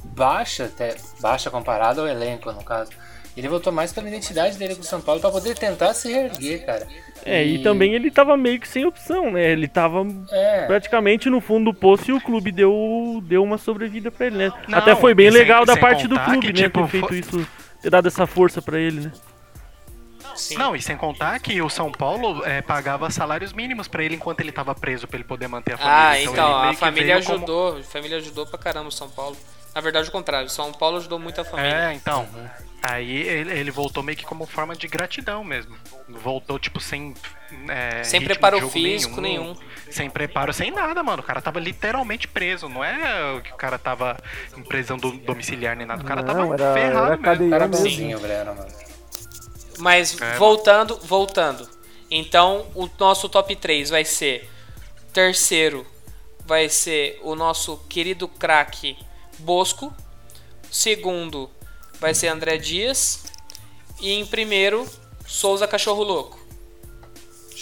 baixa, até baixa comparada ao elenco, no caso. Ele voltou mais pela identidade dele com o São Paulo pra poder tentar se reerguer, cara. É, e também ele tava meio que sem opção, né? Ele tava É. praticamente no fundo do poço e o clube deu, deu uma sobrevida pra ele, né? Não, Até foi bem e sem- legal da parte do clube, que, né? tipo, ter feito foi- isso, ter dado essa força pra ele, né? Sim. Não, e sem contar que o São Paulo é, pagava salários mínimos pra ele enquanto ele tava preso, pra ele poder manter a família. Ah, então, meio a família veio como- ajudou. A família ajudou pra caramba o São Paulo. Na verdade, o contrário. São Paulo ajudou muito a família. É, então. Aí ele, ele voltou meio que como forma de gratidão mesmo. Voltou, tipo, sem. é, Sem preparo físico nenhum. Sem preparo, sem nada, mano. O cara tava literalmente preso. Não é que o cara tava em prisão do- domiciliar nem nada. O cara Não, tava era- ferrado era mesmo. mesmo. bonzinho, Breno, mano. Mas É, voltando, voltando. Então, o nosso top 3 vai ser terceiro vai ser o nosso querido craque Bosco. Segundo vai ser André Dias e em primeiro Souza Cachorro Louco.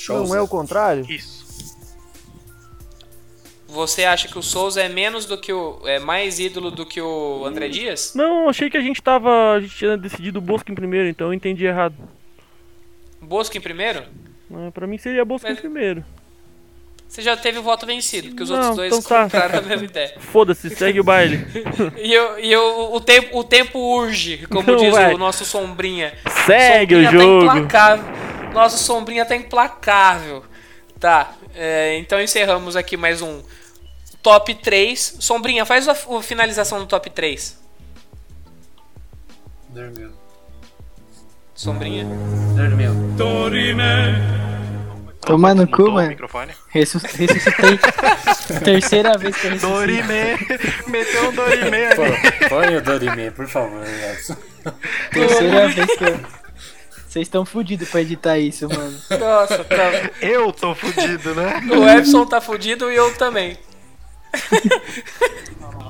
Não é o contrário? Isso. Você acha que o Souza é menos do que o. é mais ídolo do que o André Dias? Não, achei que a gente tava. A gente tinha decidido o Bosco em primeiro, então eu entendi errado. Bosco em primeiro? Ah, Pra mim seria Bosco em primeiro. Você já teve o voto vencido, porque os Não, outros dois então tá. compraram a mesma ideia. <laughs> Foda-se, segue o baile. <laughs> E, eu, e eu, o, tempo, o tempo urge, como Não, diz vai. o nosso Sombrinha. Segue o Sombrinha jogo. Tá implacável. Nosso Sombrinha tá implacável. Tá, é, então encerramos aqui mais um top 3. Sombrinha, faz a, a finalização do top 3. Dormiu. Sombrinha. Dormiu. Toma no cu, mano. Ressuscitei. <laughs> Terceira vez que eu ressuscito. Dorime. Meteu um Dorime ali. Põe o Dorime, por favor, Edson. Terceira vez que eu. Vocês estão fodidos pra editar isso, mano. Nossa, tá. Eu tô fudido, né? O Epson tá fudido e eu também.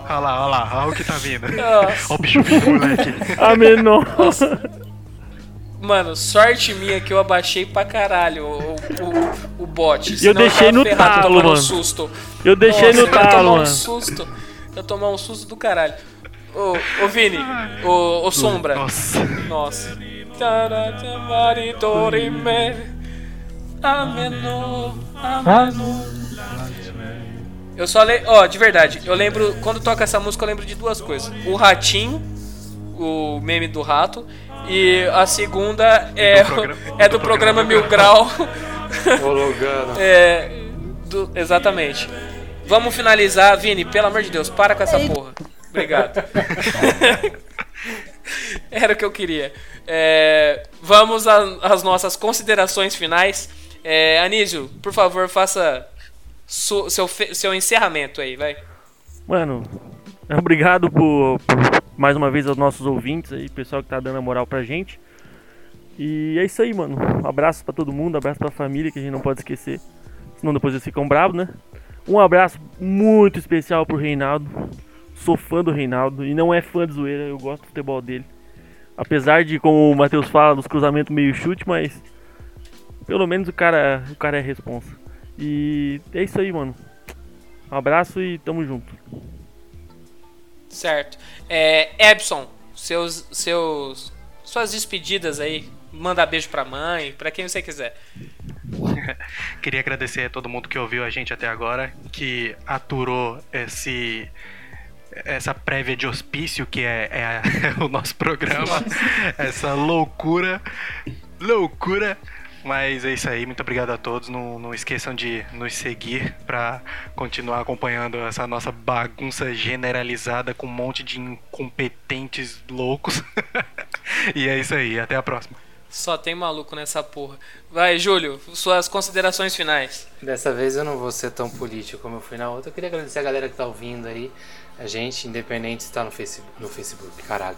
Olha lá, olha lá, olha o que tá vindo. Nossa. Olha o bicho vindo, moleque. A menor. Mano, sorte minha que eu abaixei pra caralho o, o, o bot. Eu deixei no ferrado talo, tomando um mano. susto. Eu deixei Nossa, no eu talo, tomar um mano. susto. Eu tomar um susto do caralho. Ô, ô Vini, ô, ô Sombra. Nossa. Nossa. Eu só lembro, ó, de verdade, eu lembro, quando toca essa música, eu lembro de duas coisas. O ratinho, o meme do rato, e a segunda é, do programa- é do, do programa programa Mil Grau. Logano. <laughs> É, do- exatamente. Vamos finalizar, Vini, pelo amor de Deus, para com essa porra. Obrigado. <laughs> Era o que eu queria. É, vamos às nossas considerações finais. É, Anísio, por favor, faça seu, seu encerramento aí, vai. Mano, obrigado por, por mais uma vez aos nossos ouvintes aí, pessoal que tá dando a moral pra gente. E é isso aí, mano. Um abraço pra todo mundo, abraço pra família que a gente não pode esquecer. Senão depois eles ficam bravos, né? Um abraço muito especial pro Reinaldo. Sou fã do Reinaldo e não é fã de zoeira, eu gosto do futebol dele. Apesar de, como o Matheus fala, dos cruzamentos meio chute, mas pelo menos o cara, o cara é responsa. E é isso aí, mano. Um abraço e tamo junto. Certo. É, Epson, seus, seus, suas despedidas aí. Manda beijo pra mãe, pra quem você quiser. <laughs> Queria agradecer a todo mundo que ouviu a gente até agora, que aturou esse essa prévia de hospício que é, é a- <laughs> o nosso programa, essa loucura, loucura. Mas é isso aí, muito obrigado a todos. Não, não esqueçam de nos seguir para continuar acompanhando essa nossa bagunça generalizada com um monte de incompetentes loucos. <laughs> e é isso aí, até a próxima. Só tem maluco nessa porra. Vai, Júlio, suas considerações finais. Dessa vez eu não vou ser tão político como eu fui na outra. Eu queria agradecer a galera que tá ouvindo aí. A gente, independente se tá no Facebook. No Facebook, caralho.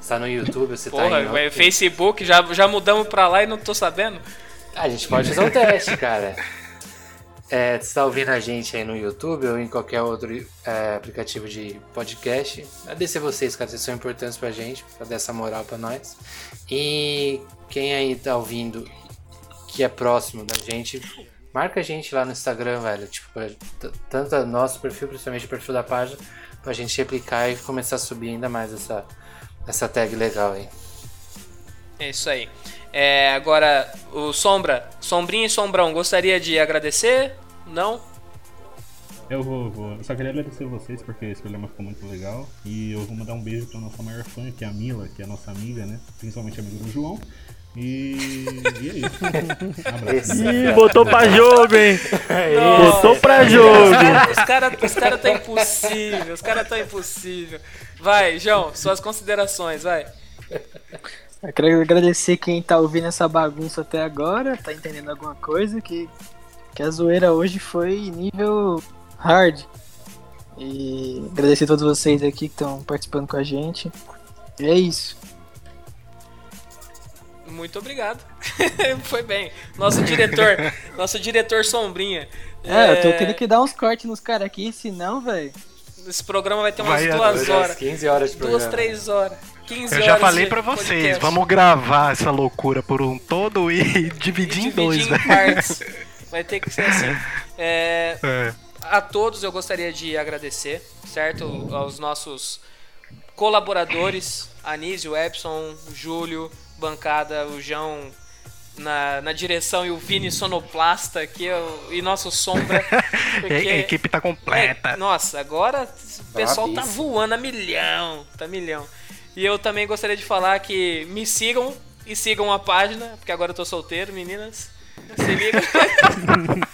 Se tá no YouTube, você Porra, tá em. vai, Facebook, já, já mudamos pra lá e não tô sabendo. A gente pode fazer um teste, cara. É, você tá ouvindo a gente aí no YouTube ou em qualquer outro é, aplicativo de podcast. Agradecer vocês, cara, vocês são importantes pra gente, pra dar essa moral pra nós. E quem aí tá ouvindo que é próximo da gente, marca a gente lá no Instagram, velho. Tipo, tanto nosso perfil, principalmente o perfil da página, pra gente replicar e começar a subir ainda mais essa, essa tag legal aí. É isso aí. É, agora, o Sombra, Sombrinha e Sombrão, gostaria de agradecer? Não? Eu vou, vou. Eu só queria agradecer vocês porque esse programa ficou muito legal. E eu vou mandar um beijo pra nossa maior fã, que é a Mila, que é a nossa amiga, né? Principalmente amiga do João. E, e <laughs> é isso. Um. Ih, botou pra jogo, hein? Nossa. <laughs> Botou pra jogo. Os caras os cara tá impossível, os caras tá impossível. Vai, João, suas considerações, vai. Eu quero agradecer quem tá ouvindo essa bagunça até agora, tá entendendo alguma coisa, que, que a zoeira hoje foi nível hard. E agradecer a todos vocês aqui que estão participando com a gente. E é isso. Muito obrigado. <laughs> Foi bem. Nosso diretor, <laughs> nosso diretor Sombrinha. É, eu tô tendo que dar uns cortes nos caras aqui, senão, velho. Esse programa vai ter umas Vai, duas vai, horas. 15 horas de Duas, programa. três horas. 15 Eu horas já falei pra vocês, podcast. vamos gravar essa loucura por um todo e <laughs> dividir em dois, Dividir em velho. partes. Vai ter que ser assim. É, É. a todos eu gostaria de agradecer, certo? Aos nossos colaboradores, Anísio, Epson, o Júlio, bancada, o João na, na direção e o Vini sonoplasta aqui eu- e nosso sombra. <laughs> porque- A equipe tá completa. É, nossa, agora o pessoal tá voando a milhão, tá milhão. E eu também gostaria de falar que me sigam e sigam a página, porque agora eu tô solteiro, meninas. Se ligam. <laughs>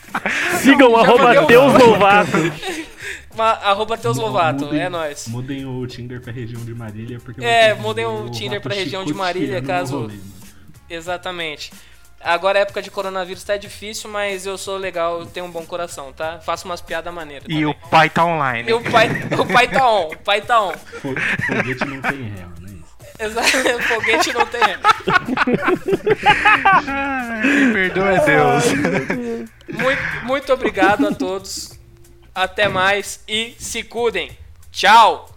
Sigam Já arroba Deus Lovato. <laughs> Arroba Teus Lovato, Mudem- é nóis. Mudem o Tinder pra região de Marília, porque eu É, mudem o Tinder pra região de Marília, caso. Exatamente. Agora a época de coronavírus tá difícil, mas eu sou legal, eu tenho um bom coração, tá? Faço umas piadas maneiras. E o pai tá online. E o pai, o pai tá on, o pai tá on. Fo- Foguete não tem ré, não é isso? Exato, <laughs> foguete não tem. <laughs> Me perdoa, Deus. Muito, muito obrigado a todos. Até mais e se cuidem. Tchau!